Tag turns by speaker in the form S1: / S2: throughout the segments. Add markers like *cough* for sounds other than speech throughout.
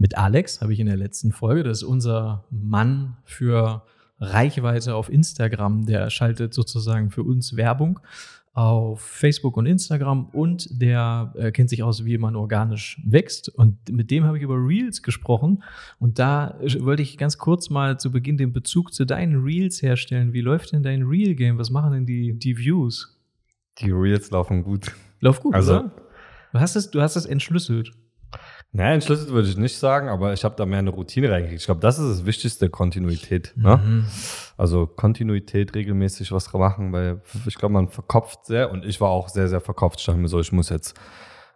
S1: mit Alex, habe ich in der letzten Folge. Das ist unser Mann für Reichweite auf Instagram. Der schaltet sozusagen für uns Werbung auf Facebook und Instagram und der äh, kennt sich aus, wie man organisch wächst. Und mit dem habe ich über Reels gesprochen. Und da wollte ich ganz kurz mal zu Beginn den Bezug zu deinen Reels herstellen. Wie läuft denn dein Reel-Game? Was machen denn die, die Views?
S2: Die Reels laufen gut.
S1: Läuft gut,
S2: Also-
S1: oder? Du hast es, du hast es entschlüsselt.
S2: Naja, entschlüsselt würde ich nicht sagen, aber ich habe da mehr eine Routine reingekriegt. Ich glaube, das ist das Wichtigste, Kontinuität. Ne?
S1: Mhm.
S2: Also Kontinuität, regelmäßig was machen, weil ich glaube, man verkopft sehr und ich war auch sehr, sehr verkopft. Ich dachte mir so, ich muss jetzt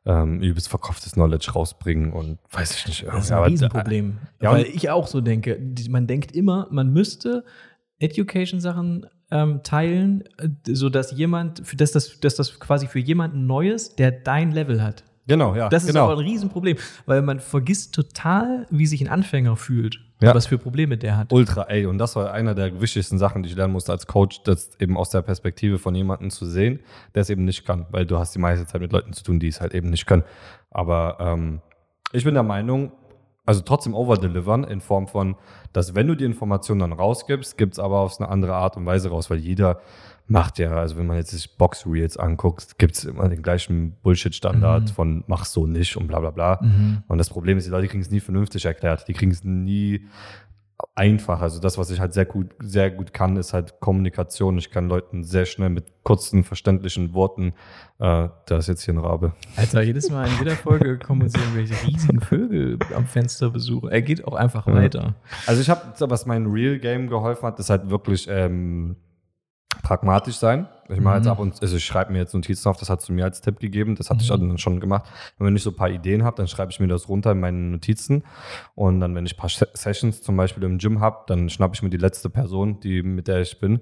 S2: ähm, übelst verkopftes Knowledge rausbringen und weiß ich nicht.
S1: Das ist ein Riesenproblem.
S2: Ja,
S1: weil ich auch so denke. Man denkt immer, man müsste Education-Sachen ähm, teilen, äh, sodass jemand, für- dass das, dass das quasi für jemanden Neues, der dein Level hat.
S2: Genau, ja.
S1: Das ist
S2: genau.
S1: aber ein Riesenproblem, weil man vergisst total, wie sich ein Anfänger fühlt.
S2: Ja.
S1: Was für Probleme der hat.
S2: Ultra, ey, und das war einer der wichtigsten Sachen, die ich lernen musste als Coach, das eben aus der Perspektive von jemandem zu sehen, der es eben nicht kann, weil du hast die meiste Zeit mit Leuten zu tun, die es halt eben nicht können. Aber ähm, ich bin der Meinung, also trotzdem overdelivern in Form von, dass wenn du die Informationen dann rausgibst, gibt's aber auf eine andere Art und Weise raus, weil jeder macht ja, also wenn man jetzt sich Box Reels anguckt, gibt's immer den gleichen Bullshit-Standard
S1: Mhm.
S2: von mach so nicht und bla bla bla.
S1: Mhm.
S2: Und das Problem ist, die Leute kriegen es nie vernünftig erklärt. Die kriegen es nie einfach. Also das, was ich halt sehr gut, sehr gut kann, ist halt Kommunikation. Ich kann Leuten sehr schnell mit kurzen, verständlichen Worten, äh, da ist jetzt hier ein Rabe.
S1: Alter, jedes Mal in jeder Folge kommen uns irgendwelche riesigen Vögel am Fenster besuchen. Er geht auch einfach
S2: Ja.
S1: weiter.
S2: Also ich habe, was mein Real Game geholfen hat, ist halt wirklich ähm, pragmatisch sein. Ich mache jetzt
S1: Mhm.
S2: ab und also ich schreibe mir jetzt Notizen auf, das hast du mir als Tipp gegeben, das hatte ich
S1: Mhm.
S2: dann schon gemacht. Und wenn ich so ein paar Ideen habe, dann schreibe ich mir das runter in meine Notizen. Und dann, wenn ich ein paar Se- Sessions zum Beispiel im Gym habe, dann schnappe ich mir die letzte Person, die mit der ich bin,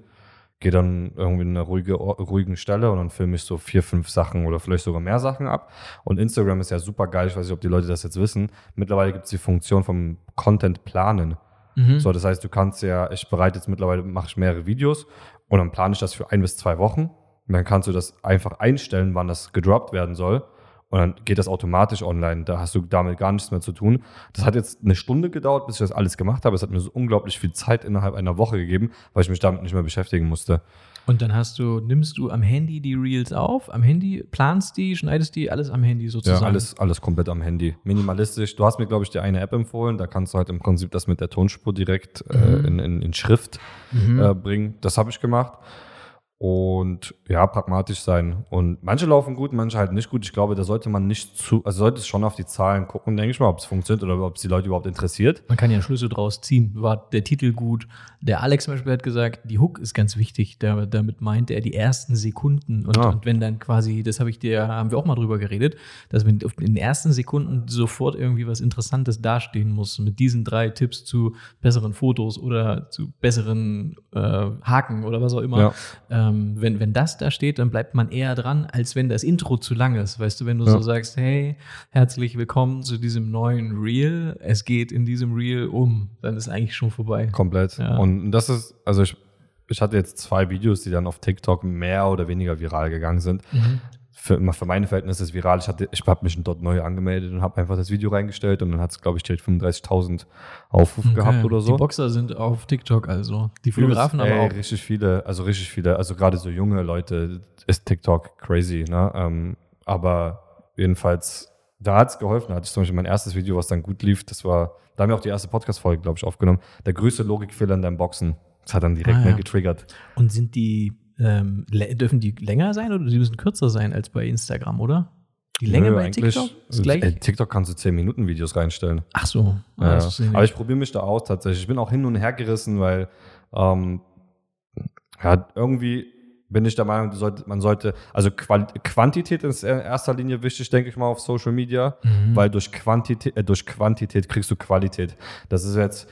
S2: gehe dann irgendwie in eine ruhige, ruhigen Stelle und dann filme ich so vier, fünf Sachen oder vielleicht sogar mehr Sachen ab. Und Instagram ist ja super geil, ich weiß nicht, ob die Leute das jetzt wissen. Mittlerweile gibt es die Funktion vom Content planen.
S1: Mhm.
S2: So, das heißt, du kannst ja, ich bereite jetzt mittlerweile, mache ich mehrere Videos und dann plane ich das für ein bis zwei Wochen. Und dann kannst du das einfach einstellen, wann das gedroppt werden soll. Und dann geht das automatisch online. Da hast du damit gar nichts mehr zu tun. Das hat jetzt eine Stunde gedauert, bis ich das alles gemacht habe. Es hat mir so unglaublich viel Zeit innerhalb einer Woche gegeben, weil ich mich damit nicht mehr beschäftigen musste.
S1: Und dann hast du, nimmst du am Handy die Reels auf, am Handy, planst die, schneidest die, alles am Handy sozusagen.
S2: Ja, alles, alles komplett am Handy. Minimalistisch. Du hast mir, glaube ich, die eine App empfohlen. Da kannst du halt im Prinzip das mit der Tonspur direkt äh,
S1: Mhm.
S2: in, in, in Schrift
S1: Mhm.
S2: äh, bringen. Das habe ich gemacht. Und ja, pragmatisch sein. Und manche laufen gut, manche halt nicht gut. Ich glaube, da sollte man nicht zu, also sollte es schon auf die Zahlen gucken, denke ich mal, ob es funktioniert oder ob es die Leute überhaupt interessiert.
S1: Man kann ja Schlüsse draus ziehen. War der Titel gut? Der Alex zum Beispiel hat gesagt, die Hook ist ganz wichtig. Da, damit meint er die ersten Sekunden. Und,
S2: Ja.
S1: und wenn dann quasi, das habe ich dir, haben wir auch mal drüber geredet, dass wenn auf den ersten Sekunden sofort irgendwie was Interessantes dastehen muss, mit diesen drei Tipps zu besseren Fotos oder zu besseren äh, Haken oder was auch immer.
S2: Ja.
S1: Ähm, wenn, wenn das da steht, dann bleibt man eher dran, als wenn das Intro zu lang ist. Weißt du, wenn du
S2: Ja.
S1: so sagst, hey, herzlich willkommen zu diesem neuen Reel. Es geht in diesem Reel um, dann ist eigentlich schon vorbei.
S2: Komplett.
S1: Ja.
S2: Und das ist, also ich, ich hatte jetzt zwei Videos, die dann auf TikTok mehr oder weniger viral gegangen sind.
S1: Mhm.
S2: Für, für meine Verhältnisse ist es viral. Ich, hatte- ich habe mich dort neu angemeldet und habe einfach das Video reingestellt und dann hat es, glaube ich, direkt 35.000 Aufrufe
S1: Okay.
S2: gehabt oder so.
S1: Die Boxer sind auf TikTok also. Die Fotografen
S2: Ey,
S1: aber auch.
S2: richtig viele, also richtig viele, also gerade so junge Leute ist TikTok crazy, ne? Ähm, aber jedenfalls, da hat's geholfen. Da hatte ich zum Beispiel mein erstes Video, was dann gut lief, das war, da haben wir auch die erste Podcast-Folge, glaube ich, aufgenommen. Der größte Logikfehler in deinem Boxen. Das hat dann direkt
S1: Ah,
S2: ne,
S1: ja.
S2: getriggert.
S1: Und sind die, ähm, dürfen die länger sein oder die müssen kürzer sein als bei Instagram, oder? Die Länge
S2: Nö,
S1: bei TikTok ist gleich?
S2: Ey, TikTok kannst du 10 Minuten Videos reinstellen.
S1: Ach so. Ah,
S2: Ja, aber ich probiere mich da aus tatsächlich. Ich bin auch hin und her gerissen, weil ähm, ja, irgendwie bin ich der Meinung, man sollte, also Quantität ist in erster Linie wichtig, denke ich mal, auf Social Media,
S1: Mhm.
S2: weil durch Quantität, äh, durch Quantität kriegst du Qualität. Das ist jetzt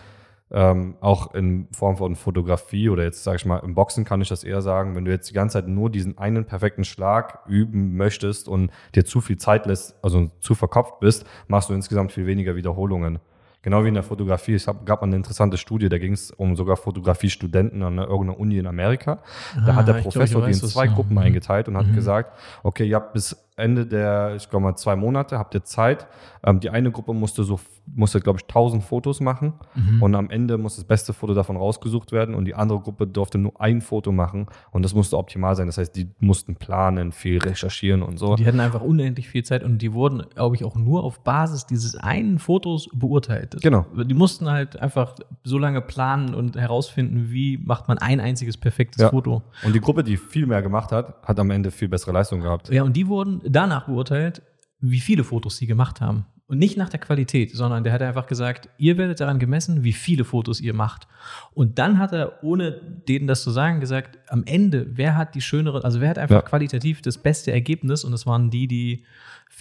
S2: ähm, auch in Form von Fotografie oder jetzt sage ich mal im Boxen kann ich das eher sagen, wenn du jetzt die ganze Zeit nur diesen einen perfekten Schlag üben möchtest und dir zu viel Zeit lässt, also zu verkopft bist, machst du insgesamt viel weniger Wiederholungen. Genau wie in der Fotografie. Es gab eine interessante Studie, da ging es um sogar Fotografiestudenten an einer- irgendeiner Uni in Amerika. Da
S1: Ah,
S2: hat der
S1: glaub,
S2: Professor die in zwei Gruppen
S1: Mhm.
S2: eingeteilt und hat
S1: Mhm.
S2: gesagt, okay, ihr habt bis Ende der, ich glaube mal, zwei Monate, habt ihr Zeit. Ähm, die eine Gruppe musste so, musste, glaube ich, 1000 Fotos machen
S1: Mhm.
S2: und am Ende muss das beste Foto davon rausgesucht werden und die andere Gruppe durfte nur ein Foto machen und das musste optimal sein. Das heißt, die mussten planen, viel recherchieren und so.
S1: Die hatten einfach unendlich viel Zeit und die wurden, glaube ich, auch nur auf Basis dieses einen Fotos beurteilt.
S2: Genau.
S1: Die mussten halt einfach so lange planen und herausfinden, wie macht man ein einziges perfektes
S2: Ja.
S1: Foto.
S2: Und die Gruppe, die viel mehr gemacht hat, hat am Ende viel bessere Leistung gehabt.
S1: Ja, und die wurden danach beurteilt, wie viele Fotos sie gemacht haben. Und nicht nach der Qualität, sondern der hat einfach gesagt, ihr werdet daran gemessen, wie viele Fotos ihr macht. Und dann hat er, ohne denen das zu sagen, gesagt, am Ende, wer hat die schönere, also wer hat einfach
S2: Ja.
S1: qualitativ das beste Ergebnis? Und das waren die, die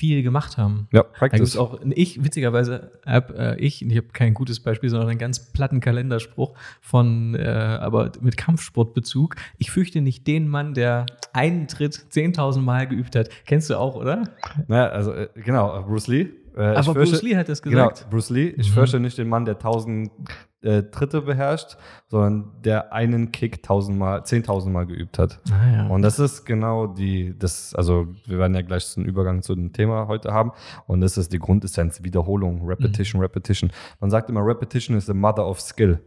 S1: viel gemacht haben.
S2: Ja,
S1: Da
S2: Practice.
S1: es auch, ich, witzigerweise, hab, äh, ich, ich habe kein gutes Beispiel, sondern einen ganz platten Kalenderspruch von, äh, aber mit Kampfsportbezug. Ich fürchte nicht den Mann, der einen Tritt 10.000 Mal geübt hat. Kennst du auch, oder?
S2: Naja, also äh, genau, Bruce Lee. Äh,
S1: Aber
S2: fürchte-
S1: Bruce Lee hat das gesagt.
S2: Genau, Bruce Lee. Ich
S1: Mhm.
S2: fürchte nicht den Mann, der tausend äh, Tritte beherrscht, sondern der einen Kick tausendmal, zehntausendmal geübt hat.
S1: Ah, ja.
S2: Und das ist genau die, das, also wir werden ja gleich einen Übergang zu dem Thema heute haben. Und das ist die Grundessenz, Wiederholung, Repetition, Repetition. Man sagt immer, Repetition is the mother of skill.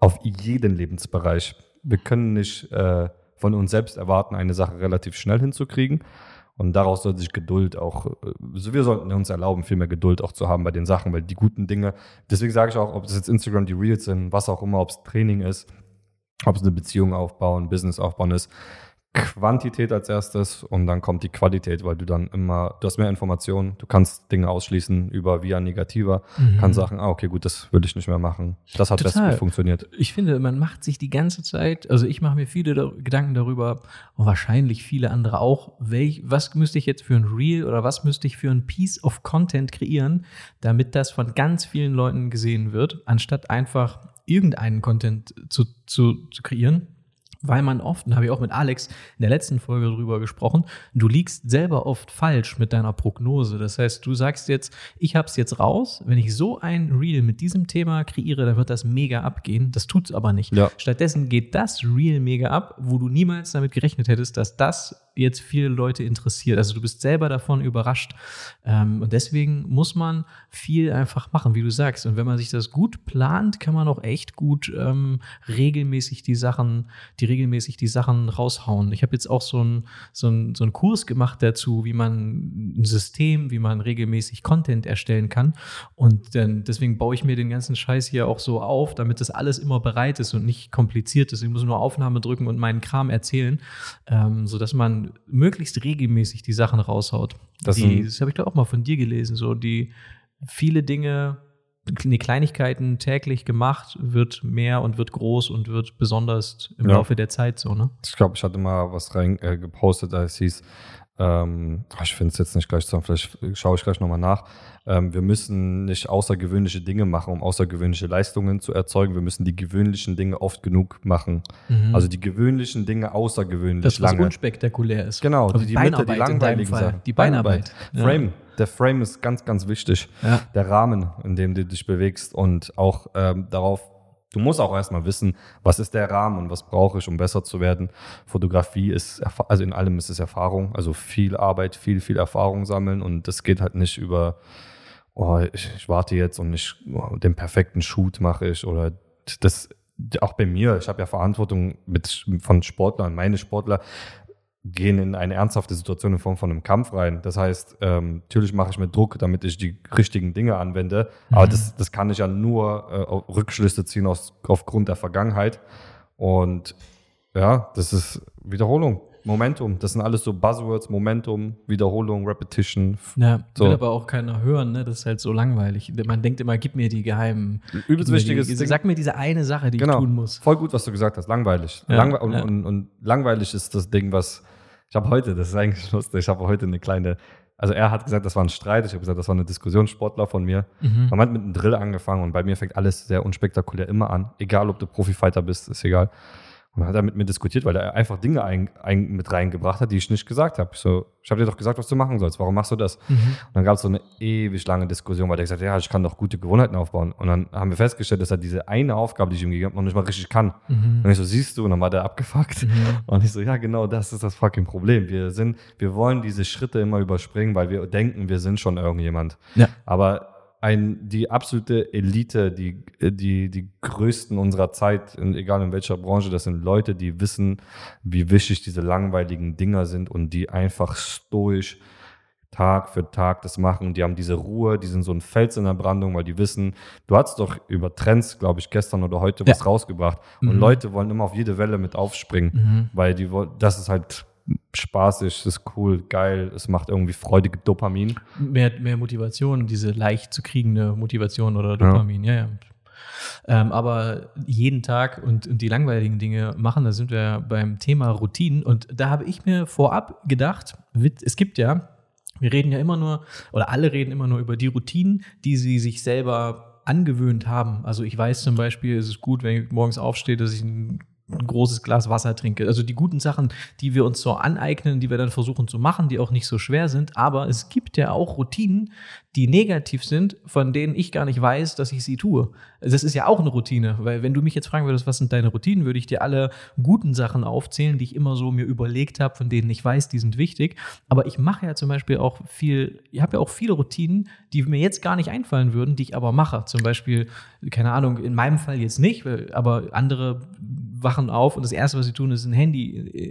S2: Auf jeden Lebensbereich. Wir können nicht äh, von uns selbst erwarten, eine Sache relativ schnell hinzukriegen. Und daraus sollte sich Geduld auch, äh, also wir sollten uns erlauben, viel mehr Geduld auch zu haben bei den Sachen, weil die guten Dinge, deswegen sage ich auch, ob es jetzt Instagram, die Reels sind, was auch immer, ob es Training ist, ob es eine Beziehung aufbauen, Business aufbauen ist. Quantität als erstes und dann kommt die Qualität, weil du dann immer, du hast mehr Informationen, du kannst Dinge ausschließen über via negativer,
S1: Mhm.
S2: kannst sagen, ah, okay, gut, das will ich nicht mehr machen. Das hat
S1: Total.
S2: bestens funktioniert.
S1: Ich finde, man macht sich die ganze Zeit, also ich mache mir viele da- Gedanken darüber, und wahrscheinlich viele andere auch, welch, was müsste ich jetzt für ein Reel oder was müsste ich für ein Piece of Content kreieren, damit das von ganz vielen Leuten gesehen wird, anstatt einfach irgendeinen Content zu, zu, zu kreieren. Weil man oft, und da habe ich auch mit Alex in der letzten Folge drüber gesprochen, du liegst selber oft falsch mit deiner Prognose. Das heißt, du sagst jetzt, ich habe es jetzt raus, wenn ich so ein Reel mit diesem Thema kreiere, dann wird das mega abgehen. Das tut es aber nicht.
S2: Ja.
S1: Stattdessen geht das Reel mega ab, wo du niemals damit gerechnet hättest, dass das jetzt viele Leute interessiert. Also du bist selber davon überrascht. Ähm, und deswegen muss man viel einfach machen, wie du sagst. Und wenn man sich das gut plant, kann man auch echt gut ähm, regelmäßig die Sachen, die regelmäßig die Sachen raushauen. Ich habe jetzt auch so einen so ein, so einen Kurs gemacht dazu, wie man ein System, wie man regelmäßig Content erstellen kann. Und dann, deswegen baue ich mir den ganzen Scheiß hier auch so auf, damit das alles immer bereit ist und nicht kompliziert ist. Ich muss nur Aufnahme drücken und meinen Kram erzählen, ähm, sodass man möglichst regelmäßig die Sachen raushaut.
S2: Das
S1: die, das habe ich doch auch mal von dir gelesen, so die viele Dinge, die Kleinigkeiten täglich gemacht, wird mehr und wird groß und wird besonders im
S2: Ja.
S1: Laufe der Zeit so, ne?
S2: Ich glaube, ich hatte mal was rein äh, gepostet, da es hieß, ähm, ich finde es jetzt nicht gleich zusammen, vielleicht schaue ich gleich nochmal nach. Ähm, wir müssen nicht außergewöhnliche Dinge machen, um außergewöhnliche Leistungen zu erzeugen. Wir müssen die gewöhnlichen Dinge oft genug machen. Also die gewöhnlichen Dinge außergewöhnlich
S1: Mhm. das,
S2: lange.
S1: unspektakulär ist.
S2: Genau,
S1: also
S2: die, die Mitte, die langweiligen
S1: Fall.
S2: Sachen.
S1: Die Beinarbeit. Ja.
S2: Frame. Der Frame ist ganz, ganz wichtig.
S1: Ja.
S2: Der Rahmen, in dem du dich bewegst und auch ähm, darauf, du musst auch erstmal wissen, was ist der Rahmen und was brauche ich, um besser zu werden. Fotografie ist, also in allem ist es Erfahrung, also viel Arbeit, viel, viel Erfahrung sammeln und das geht halt nicht über, oh, ich, ich warte jetzt und ich, oh, den perfekten Shoot mache ich oder das, auch bei mir, ich habe ja Verantwortung mit, von Sportlern, meine Sportler gehen in eine ernsthafte Situation in Form von einem Kampf rein. Das heißt, ähm, natürlich mache ich mir Druck, damit ich die richtigen Dinge anwende, aber
S1: Mhm.
S2: das, das kann ich ja nur äh, Rückschlüsse ziehen aus, aufgrund der Vergangenheit. Und ja, das ist Wiederholung, Momentum. Das sind alles so Buzzwords, Momentum, Wiederholung, Repetition.
S1: Ja,
S2: So.
S1: will aber auch keiner hören, ne? Das ist halt so langweilig. Man denkt immer, gib mir die geheimen.
S2: Übelst wichtiges
S1: die,
S2: Ding.
S1: Sag mir diese eine Sache, die
S2: Genau.
S1: ich tun muss.
S2: Voll gut, was du gesagt hast. Langweilig.
S1: Ja,
S2: Langwe und,
S1: ja.
S2: Und, und langweilig ist das Ding, was ich habe heute, das ist eigentlich *laughs* lustig, ich habe heute eine kleine, also er hat gesagt, das war ein Streit, ich habe gesagt, das war eine Diskussionssportler von mir.
S1: Mhm.
S2: Man hat mit einem Drill angefangen und bei mir fängt alles sehr unspektakulär immer an. Egal, ob du Profifighter bist, ist egal. Und dann hat er mit mir diskutiert, weil er einfach Dinge ein, ein, mit reingebracht hat, die ich nicht gesagt habe. Ich so, ich habe dir doch gesagt, was du machen sollst. Warum machst du das?
S1: Mhm.
S2: Und dann gab es so eine ewig lange Diskussion, weil der gesagt hat, ja, ich kann doch gute Gewohnheiten aufbauen. Und dann haben wir festgestellt, dass er diese eine Aufgabe, die ich ihm gegeben habe, noch nicht mal richtig kann.
S1: Mhm.
S2: Und ich so, siehst du? Und dann war der abgefuckt.
S1: Mhm.
S2: Und ich so, ja, genau, das ist das fucking Problem. Wir sind, wir wollen diese Schritte immer überspringen, weil wir denken, wir sind schon irgendjemand.
S1: Ja.
S2: Aber ein, die absolute Elite, die, die, die größten unserer Zeit, egal in welcher Branche, das sind Leute, die wissen, wie wichtig diese langweiligen Dinger sind und die einfach stoisch Tag für Tag das machen. Die haben diese Ruhe, die sind so ein Fels in der Brandung, weil die wissen, du hast doch über Trends, glaube ich, gestern oder heute
S1: Ja.
S2: was rausgebracht. Und
S1: Mhm.
S2: Leute wollen immer auf jede Welle mit aufspringen,
S1: Mhm.
S2: weil die wollen, das ist halt spaßig, das ist cool, geil, es macht irgendwie freudige Dopamin.
S1: Mehr, mehr Motivation, diese leicht zu kriegende Motivation oder Dopamin, ja, ja. Ähm, aber jeden Tag und, und die langweiligen Dinge machen, da sind wir beim Thema Routinen. Und da habe ich mir vorab gedacht, es gibt ja, wir reden ja immer nur, oder alle reden immer nur über die Routinen, die sie sich selber angewöhnt haben. Also ich weiß zum Beispiel, es ist gut, wenn ich morgens aufstehe, dass ich ein ein großes Glas Wasser trinke. Also die guten Sachen, die wir uns so aneignen, die wir dann versuchen zu machen, die auch nicht so schwer sind. Aber es gibt ja auch Routinen, die negativ sind, von denen ich gar nicht weiß, dass ich sie tue. Das ist ja auch eine Routine, weil wenn du mich jetzt fragen würdest, was sind deine Routinen, würde ich dir alle guten Sachen aufzählen, die ich immer so mir überlegt habe, von denen ich weiß, die sind wichtig. Aber ich mache ja zum Beispiel auch viel, ich habe ja auch viele Routinen, die mir jetzt gar nicht einfallen würden, die ich aber mache. Zum Beispiel, keine Ahnung, in meinem Fall jetzt nicht, aber andere wachen auf und das Erste, was sie tun, ist ein Handy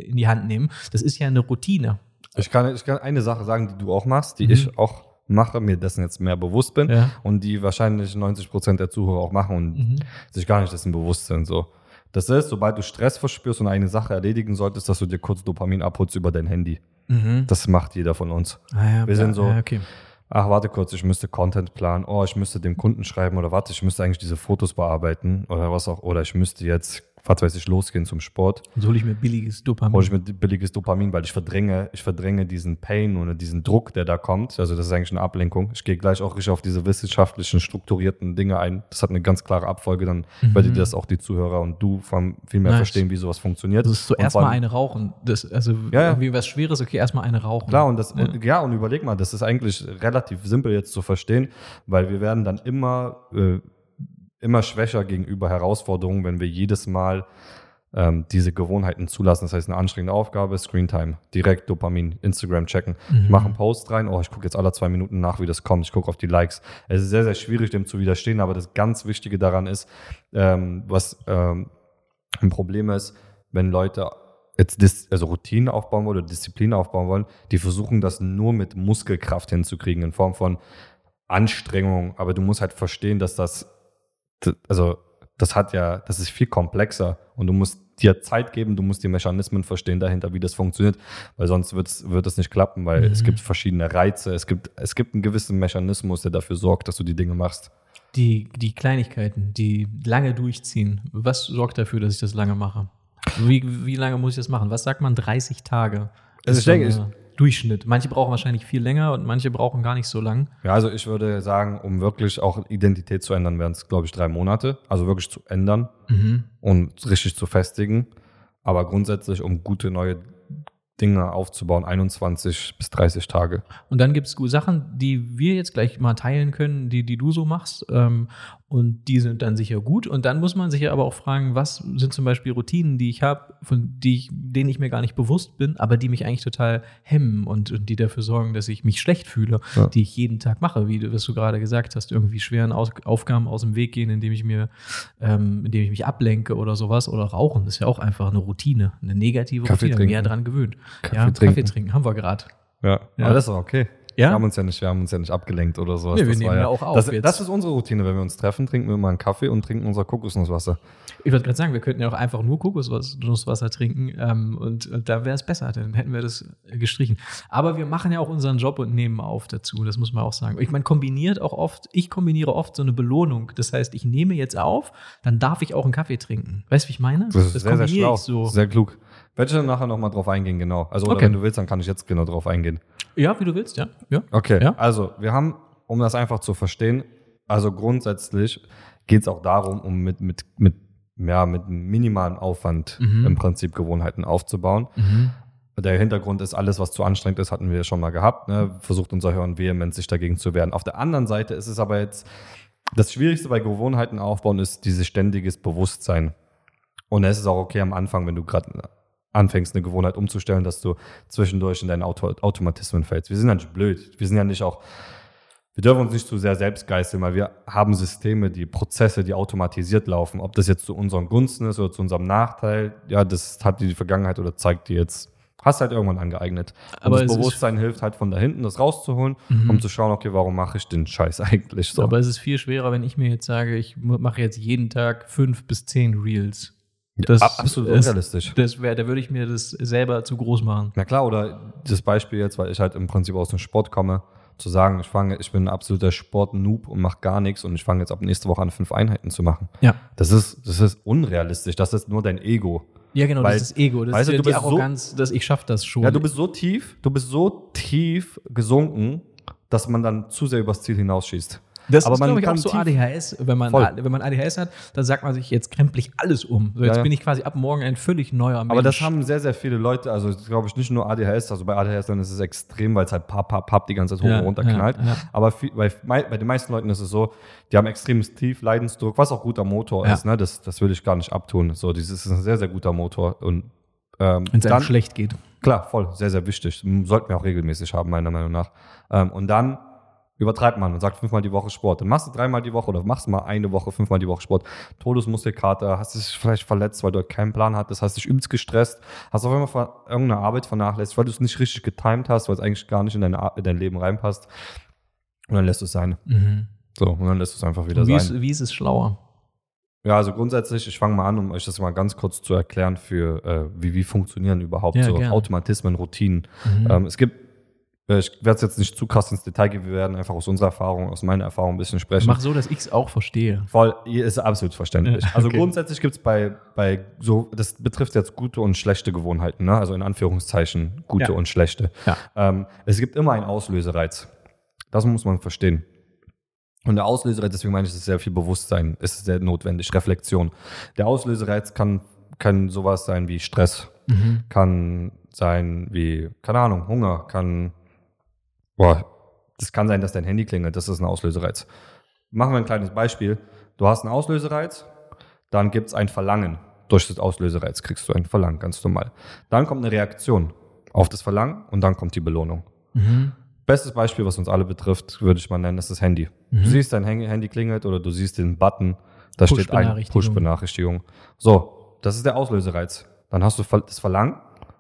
S1: in die Hand nehmen. Das ist ja eine Routine.
S2: Ich kann, ich kann eine Sache sagen, die du auch machst, die
S1: Mhm.
S2: ich auch mache, mir dessen jetzt mehr bewusst bin
S1: Ja.
S2: und die wahrscheinlich 90 Prozent der Zuhörer auch machen und
S1: Mhm.
S2: sich gar nicht dessen bewusst sind. So. Das ist, sobald du Stress verspürst und eine Sache erledigen solltest, dass du dir kurz Dopamin abholst über dein Handy.
S1: Mhm.
S2: Das macht jeder von uns.
S1: Ah, ja,
S2: wir sind so-
S1: Ja, okay.
S2: Ach, warte kurz, ich müsste Content planen. Oh, ich müsste dem Kunden schreiben oder warte, ich müsste eigentlich diese Fotos bearbeiten oder was auch. Oder ich müsste jetzt, ich, losgehen zum Sport.
S1: Und so hole ich mir billiges Dopamin.
S2: Hole ich mir billiges Dopamin, weil ich verdränge, ich verdränge diesen Pain oder diesen Druck, der da kommt. Also das ist eigentlich eine Ablenkung. Ich gehe gleich auch richtig auf diese wissenschaftlichen, strukturierten Dinge ein. Das hat eine ganz klare Abfolge. Dann
S1: Mhm.
S2: werdet ihr das auch die Zuhörer und du viel mehr
S1: Nice.
S2: verstehen, wie sowas funktioniert.
S1: Das ist so
S2: vor
S1: erstmal
S2: allem-
S1: eine rauchen. Das, also
S2: Ja, ja.
S1: irgendwie was Schweres, okay, erstmal eine rauchen.
S2: Klar, und das,
S1: Ja.
S2: und, ja, und überleg mal, das ist eigentlich relativ simpel jetzt zu verstehen, weil wir werden dann immer, äh, immer schwächer gegenüber Herausforderungen, wenn wir jedes Mal ähm, diese Gewohnheiten zulassen. Das heißt, eine anstrengende Aufgabe, Screentime, direkt Dopamin, Instagram checken. Ich
S1: Mhm.
S2: mache einen Post rein, oh, ich gucke jetzt alle zwei Minuten nach, wie das kommt. Ich gucke auf die Likes. Es ist sehr, sehr schwierig, dem zu widerstehen, aber das ganz Wichtige daran ist, ähm, was ähm, ein Problem ist, wenn Leute jetzt Dis also Routine aufbauen wollen oder Disziplin aufbauen wollen, die versuchen das nur mit Muskelkraft hinzukriegen in Form von Anstrengung. Aber du musst halt verstehen, dass das, also das hat ja, das ist viel komplexer und du musst dir Zeit geben, du musst die Mechanismen verstehen dahinter, wie das funktioniert, weil sonst wird's, wird es nicht klappen, weil
S1: Mhm.
S2: es gibt verschiedene Reize, es gibt, es gibt einen gewissen Mechanismus, der dafür sorgt, dass du die Dinge machst.
S1: Die, die Kleinigkeiten, die lange durchziehen. Was sorgt dafür, dass ich das lange mache? Wie, wie lange muss ich das machen? Was sagt man? 30 Tage.
S2: Also
S1: Ist
S2: ich denke,
S1: so ein Durchschnitt. Manche brauchen wahrscheinlich viel länger und manche brauchen gar nicht so lang.
S2: Ja, also ich würde sagen, um wirklich auch Identität zu ändern, wären es, glaube ich, drei Monate. Also wirklich zu ändern
S1: Mhm.
S2: und richtig zu festigen. Aber grundsätzlich, um gute neue Dinge aufzubauen, 21 bis 30 Tage.
S1: Und dann gibt es Sachen, die wir jetzt gleich mal teilen können, die, die du so machst. Ähm, und die sind dann sicher gut. Und dann muss man sich ja aber auch fragen, was sind zum Beispiel Routinen, die ich habe, von die ich, denen ich mir gar nicht bewusst bin, aber die mich eigentlich total hemmen und, und die dafür sorgen, dass ich mich schlecht fühle,
S2: Ja.
S1: die ich jeden Tag mache, wie du, was du gerade gesagt hast, irgendwie schweren aus Aufgaben aus dem Weg gehen, indem ich mir, ähm, indem ich mich ablenke oder sowas. Oder rauchen, das ist ja auch einfach eine Routine, eine negative
S2: Kaffee
S1: Routine,
S2: trinken.
S1: mehr dran gewöhnt.
S2: Kaffee
S1: ja,
S2: trinken.
S1: Kaffee trinken, haben wir gerade.
S2: Ja,
S1: Ja.
S2: aber das ist auch okay.
S1: Ja?
S2: Wir haben uns ja nicht, wir haben uns ja nicht abgelenkt oder sowas.
S1: Nee, wir
S2: Das
S1: nehmen
S2: war
S1: ja auch auf
S2: Das,
S1: jetzt.
S2: das ist unsere Routine, wenn wir uns treffen, trinken wir mal einen Kaffee und trinken unser Kokosnusswasser.
S1: Ich wollte gerade sagen, wir könnten ja auch einfach nur Kokosnusswasser trinken ähm, und, und da wäre es besser, dann hätten wir das gestrichen. Aber wir machen ja auch unseren Job und nehmen auf dazu, das muss man auch sagen. Ich meine, kombiniert auch oft, ich kombiniere oft so eine Belohnung. Das heißt, ich nehme jetzt auf, dann darf ich auch einen Kaffee trinken. Weißt du, wie ich meine?
S2: Das ist sehr, sehr
S1: kombiniere
S2: schlau.
S1: ich so.
S2: Sehr klug. Werde ich dann nachher nochmal drauf eingehen, genau. Also,
S1: Okay.
S2: wenn du willst, dann kann ich jetzt genau drauf eingehen.
S1: Ja, wie du willst, ja. ja.
S2: Okay,
S1: Ja?
S2: also wir haben, um das einfach zu verstehen, also grundsätzlich geht es auch darum, um mit, mit, mit ja, mit minimalem Aufwand
S1: Mhm.
S2: im Prinzip Gewohnheiten aufzubauen.
S1: Mhm.
S2: Der Hintergrund ist, alles, was zu anstrengend ist, hatten wir schon mal gehabt. Ne? Versucht unser Hirn vehement, sich dagegen zu wehren. Auf der anderen Seite ist es aber jetzt, das Schwierigste bei Gewohnheiten aufbauen ist dieses ständiges Bewusstsein. Und es ist auch okay am Anfang, wenn du gerade anfängst, eine Gewohnheit umzustellen, dass du zwischendurch in deinen Auto Automatismen fällst. Wir sind ja nicht blöd. Wir sind ja nicht auch, wir dürfen uns nicht zu sehr selbst geißeln, weil wir haben Systeme, die Prozesse, die automatisiert laufen. Ob das jetzt zu unseren Gunsten ist oder zu unserem Nachteil, ja, das hat die Vergangenheit oder zeigt dir jetzt, hast halt irgendwann angeeignet. Und
S1: Aber es
S2: das Bewusstsein hilft halt von da hinten, das rauszuholen,
S1: Mhm.
S2: um zu schauen, okay, warum mache ich den Scheiß *laughs* eigentlich so?
S1: Aber es ist viel schwerer, wenn ich mir jetzt sage, ich mache jetzt jeden Tag fünf bis zehn Reels.
S2: Ja, ab- absolut
S1: es-
S2: unrealistisch.
S1: Das wäre, da würde ich mir das selber zu groß machen.
S2: Na klar, oder das Beispiel jetzt, weil ich halt im Prinzip aus dem Sport komme, zu sagen, ich fange, ich bin ein absoluter Sport-Noob und mache gar nichts und ich fange jetzt ab nächste Woche an, fünf Einheiten zu machen.
S1: Ja.
S2: Das ist, das ist unrealistisch. Das ist nur dein Ego.
S1: Ja, genau,
S2: Weil-
S1: das ist Ego. Das
S2: weißt
S1: ist
S2: du,
S1: ja
S2: du
S1: die
S2: bist so-
S1: Arroganz, dass ich schaffe das schon.
S2: Ja, du bist so tief, du bist so tief gesunken, dass man dann zu sehr übers Ziel hinausschießt.
S1: Das
S2: Aber
S1: ist,
S2: man
S1: glaube ich, auch so ADHS. Wenn man,
S2: Voll.
S1: wenn man ADHS hat, dann sagt man sich, jetzt krempel ich alles um. So, jetzt
S2: Ja, ja.
S1: bin ich quasi ab morgen ein völlig neuer Mensch.
S2: Aber das haben sehr, sehr viele Leute, also glaube ich nicht nur ADHS, also bei ADHS dann ist es extrem, weil es halt pap, pap, pap die ganze Zeit hoch
S1: Ja,
S2: und runter knallt. Aber viel, bei, bei den meisten Leuten ist es so, die haben extremes Tief, Leidensdruck, was auch guter Motor ist, ne? das, das will ich gar nicht abtun. So, dieses ist ein sehr, sehr guter Motor und ähm,
S1: wenn es einem
S2: dann,
S1: schlecht geht.
S2: klar, voll, sehr, sehr wichtig. Sollten wir auch regelmäßig haben, meiner Meinung nach. Ähm, und dann übertreibt man und sagt fünfmal die Woche Sport. Dann machst du dreimal die Woche oder machst mal eine Woche, fünfmal die Woche Sport. Todesmuskelkater, hast dich vielleicht verletzt, weil du keinen Plan hattest, hast dich übelst gestresst, hast auf einmal irgendeine Arbeit vernachlässigt, weil du es nicht richtig getimed hast, weil es eigentlich gar nicht in, deine, Ar- in dein Leben reinpasst. Und dann lässt du es sein.
S1: Mhm.
S2: So, und dann lässt du es einfach wieder
S1: wie,
S2: sein.
S1: ist, wie ist es schlauer?
S2: Ja, also grundsätzlich, ich fange mal an, um euch das mal ganz kurz zu erklären, für äh, wie, wie funktionieren überhaupt
S1: Ja,
S2: so
S1: gerne.
S2: Automatismen, Routinen.
S1: Mhm.
S2: Ähm, es gibt, ich werde es jetzt nicht zu krass ins Detail gehen, wir werden einfach aus unserer Erfahrung, aus meiner Erfahrung ein bisschen sprechen.
S1: Mach so, dass ich es auch verstehe.
S2: Voll, ist absolut verständlich.
S1: Ja,
S2: Also
S1: okay.
S2: grundsätzlich gibt es bei, bei so, das betrifft jetzt gute und schlechte Gewohnheiten, ne? also in Anführungszeichen gute
S1: Ja.
S2: und schlechte.
S1: Ja.
S2: Ähm, es gibt immer einen Auslösereiz. Das muss man verstehen. Und der Auslösereiz, deswegen meine ich, es ist sehr viel Bewusstsein, ist sehr notwendig, Reflexion. Der Auslösereiz kann, kann sowas sein wie Stress,
S1: Mhm.
S2: kann sein wie, keine Ahnung, Hunger, kann, boah, das kann sein, dass dein Handy klingelt, das ist ein Auslösereiz. Machen wir ein kleines Beispiel. Du hast einen Auslösereiz, dann gibt es ein Verlangen. Durch das Auslösereiz kriegst du ein Verlangen, ganz normal. Dann kommt eine Reaktion auf das Verlangen und dann kommt die Belohnung.
S1: Mhm.
S2: Bestes Beispiel, was uns alle betrifft, würde ich mal nennen, ist das Handy.
S1: Mhm.
S2: Du siehst, dein Handy klingelt oder du siehst den Button, da steht ein
S1: Push-Benachrichtigung.
S2: So, das ist der Auslösereiz. Dann hast du das Verlangen,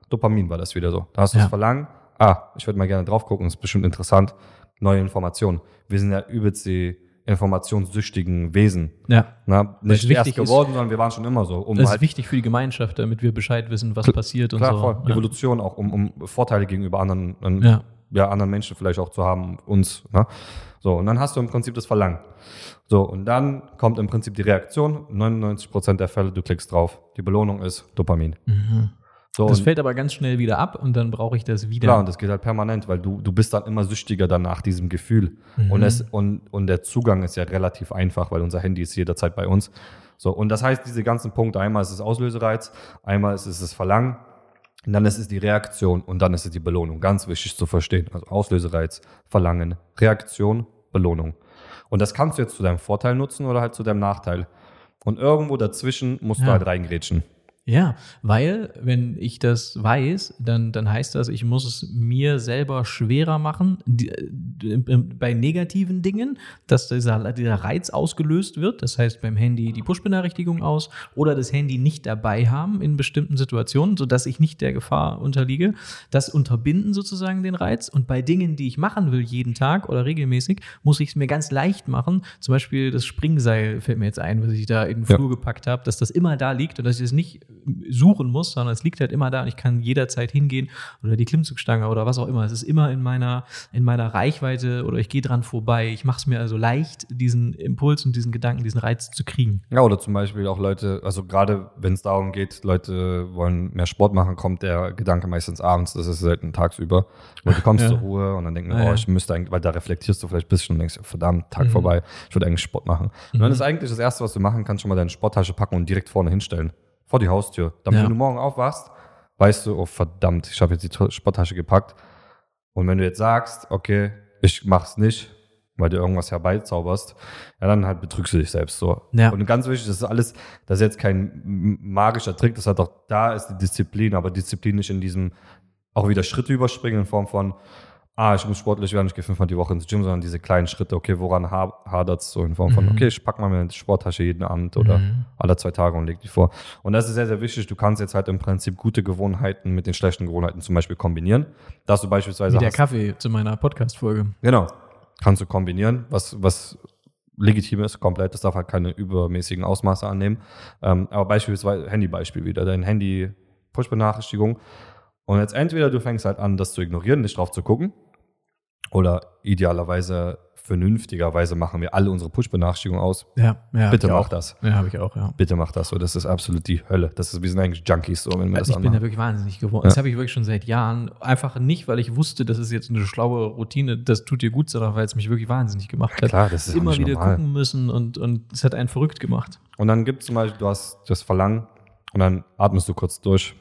S2: Dopamin war das wieder so. Dann hast du
S1: Ja.
S2: das Verlangen, ah, ich würde mal gerne drauf gucken, ist bestimmt interessant, neue Informationen. Wir sind ja übelst die informationssüchtigen Wesen.
S1: Ja.
S2: Na, nicht
S1: wichtig
S2: erst
S1: ist-
S2: geworden, sondern wir waren schon immer so. Um
S1: Das ist
S2: halt,
S1: wichtig für die Gemeinschaft, damit wir Bescheid wissen, was
S2: Klar-
S1: passiert und
S2: klar,
S1: so.
S2: voll,
S1: Ja.
S2: Evolution auch, um, um Vorteile gegenüber anderen, an-
S1: Ja.
S2: ja, anderen Menschen vielleicht auch zu haben, uns. Ne? So, und dann hast du im Prinzip das Verlangen. So, und dann kommt im Prinzip die Reaktion. 99% der Fälle, du klickst drauf. Die Belohnung ist Dopamin.
S1: Mhm.
S2: So,
S1: Das fällt aber ganz schnell wieder ab und dann brauche ich das wieder.
S2: klar, und das geht halt permanent, weil du, du bist dann immer süchtiger dann nach diesem Gefühl.
S1: Mhm.
S2: Und, es, und, und der Zugang ist ja relativ einfach, weil unser Handy ist jederzeit bei uns. So, und das heißt, diese ganzen Punkte, einmal ist es Auslösereiz, einmal ist es das Verlangen, und dann ist es die Reaktion und dann ist es die Belohnung. Ganz wichtig zu verstehen. Also Auslösereiz, Verlangen, Reaktion, Belohnung. Und das kannst du jetzt zu deinem Vorteil nutzen oder halt zu deinem Nachteil. Und irgendwo dazwischen musst du
S1: Ja.
S2: halt reingrätschen.
S1: Ja, weil wenn ich das weiß, dann, dann heißt das, ich muss es mir selber schwerer machen die, äh, bei negativen Dingen, dass dieser, dieser Reiz ausgelöst wird. Das heißt beim Handy die Push-Benachrichtigung aus oder das Handy nicht dabei haben in bestimmten Situationen, sodass ich nicht der Gefahr unterliege. Das unterbinden sozusagen den Reiz. Und bei Dingen, die ich machen will jeden Tag oder regelmäßig, muss ich es mir ganz leicht machen. Zum Beispiel das Springseil fällt mir jetzt ein, was ich da in den
S2: Ja.
S1: Flur gepackt habe, dass das immer da liegt und dass ich es nicht suchen muss, sondern es liegt halt immer da und ich kann jederzeit hingehen oder die Klimmzugstange oder was auch immer. Es ist immer in meiner, in meiner Reichweite oder ich gehe dran vorbei. Ich mache es mir also leicht, diesen Impuls und diesen Gedanken, diesen Reiz zu kriegen.
S2: Ja, oder zum Beispiel auch Leute, also gerade wenn es darum geht, Leute wollen mehr Sport machen, kommt der Gedanke meistens abends, das ist selten tagsüber. Weil *laughs* du kommst
S1: Ja.
S2: zur Ruhe und dann denken,
S1: Ah,
S2: oh,
S1: ja.
S2: ich müsste eigentlich, weil da reflektierst du vielleicht ein bisschen und denkst, verdammt, Tag
S1: Mhm.
S2: vorbei, ich würde eigentlich Sport machen. Und dann
S1: Mhm.
S2: ist eigentlich das Erste, was du machen kannst, schon mal deine Sporttasche packen und direkt vorne hinstellen. Vor die Haustür. Damit,
S1: Ja.
S2: wenn du morgen aufwachst, weißt du, oh verdammt, ich habe jetzt die Sporttasche gepackt. Und wenn du jetzt sagst, okay, ich mach's nicht, weil du irgendwas herbeizauberst, ja, dann halt betrügst du dich selbst so.
S1: Ja.
S2: Und ganz wichtig, das ist alles, das ist jetzt kein magischer Trick, das hat doch, da ist die Disziplin, aber Disziplin nicht in diesem, auch wieder Schritte überspringen in Form von, ah, ich muss sportlich werden, ich gehe fünfmal die Woche ins Gym, sondern diese kleinen Schritte, okay, woran ha hadert es so in Form von,
S1: Mhm.
S2: okay, ich pack mal meine Sporttasche jeden Abend oder
S1: Mhm.
S2: alle zwei Tage und leg die vor. Und das ist sehr, sehr wichtig. Du kannst jetzt halt im Prinzip gute Gewohnheiten mit den schlechten Gewohnheiten zum Beispiel kombinieren. Dass du beispielsweise
S1: Wie der
S2: hast-
S1: Kaffee zu meiner Podcast-Folge.
S2: Genau. Kannst du kombinieren, was, was legitim ist, komplett. Das darf halt keine übermäßigen Ausmaße annehmen. Ähm, aber beispielsweise, Handybeispiel wieder, dein Handy Push-Benachrichtigung. Und jetzt entweder du fängst halt an, das zu ignorieren, nicht drauf zu gucken. Oder idealerweise, vernünftigerweise machen wir alle unsere Push-Benachrichtigungen aus.
S1: Ja, ja.
S2: Bitte mach
S1: auch.
S2: das.
S1: Ja, habe ich auch, ja.
S2: Bitte mach das so. Das ist absolut die Hölle. Das ist, wir sind eigentlich Junkies, so, wenn wir das
S1: ich bin da
S2: anmachen.
S1: wirklich wahnsinnig geworden.
S2: Ja.
S1: Das habe ich wirklich schon seit Jahren. Einfach nicht, weil ich wusste, das ist jetzt eine schlaue Routine, das tut dir gut, sondern weil es mich wirklich wahnsinnig gemacht hat.
S2: Klar, das ist
S1: Immer wieder
S2: normal.
S1: gucken müssen und, und es hat einen verrückt gemacht.
S2: Und dann gibt es zum Beispiel, du hast das Verlangen und dann atmest du kurz durch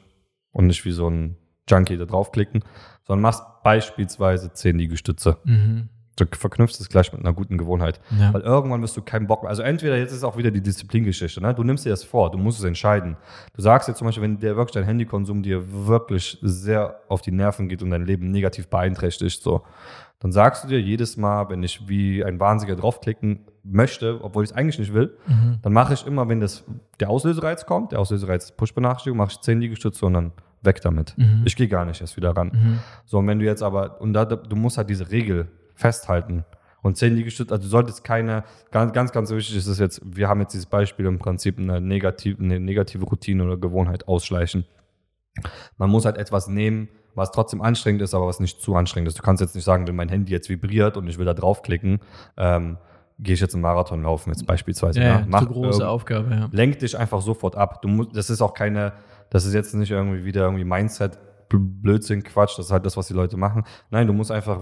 S2: und nicht wie so ein Junkie da draufklicken, sondern machst beispielsweise 10 Liegestütze.
S1: Mhm.
S2: Du verknüpfst es gleich mit einer guten Gewohnheit.
S1: Ja.
S2: Weil irgendwann wirst du keinen Bock mehr. Also entweder jetzt ist auch wieder die Disziplingeschichte. Ne? Du nimmst dir das vor, du musst es entscheiden. Du sagst jetzt zum Beispiel, wenn der wirklich dein Handykonsum dir wirklich sehr auf die Nerven geht und dein Leben negativ beeinträchtigt, so, dann sagst du dir jedes Mal, wenn ich wie ein Wahnsinniger draufklicken möchte, obwohl ich es eigentlich nicht will,
S1: Mhm.
S2: dann mache ich immer, wenn das, der Auslösereiz kommt, der Auslösereiz ist Push-Benachrichtigung, mache ich 10 Liegestütze und dann weg damit.
S1: Mhm.
S2: Ich gehe gar nicht erst wieder ran.
S1: Mhm.
S2: So, und wenn du jetzt aber, und da, du musst halt diese Regel festhalten. Und 10 Liegestütze, also du solltest keine, ganz, ganz, ganz wichtig ist es jetzt, wir haben jetzt dieses Beispiel im Prinzip eine negative, eine negative Routine oder Gewohnheit ausschleichen. Man muss halt etwas nehmen, was trotzdem anstrengend ist, aber was nicht zu anstrengend ist. Du kannst jetzt nicht sagen, wenn mein Handy jetzt vibriert und ich will da draufklicken, ähm, gehe ich jetzt einen Marathon laufen, jetzt beispielsweise.
S1: Ja,
S2: ne?
S1: ja,
S2: Mach
S1: zu große
S2: irgend-
S1: Aufgabe, ja.
S2: lenk dich einfach sofort ab. Du musst, das ist auch keine, das ist jetzt nicht irgendwie wieder irgendwie Mindset, Bl- Blödsinn, Quatsch, das ist halt das, was die Leute machen. Nein, du musst einfach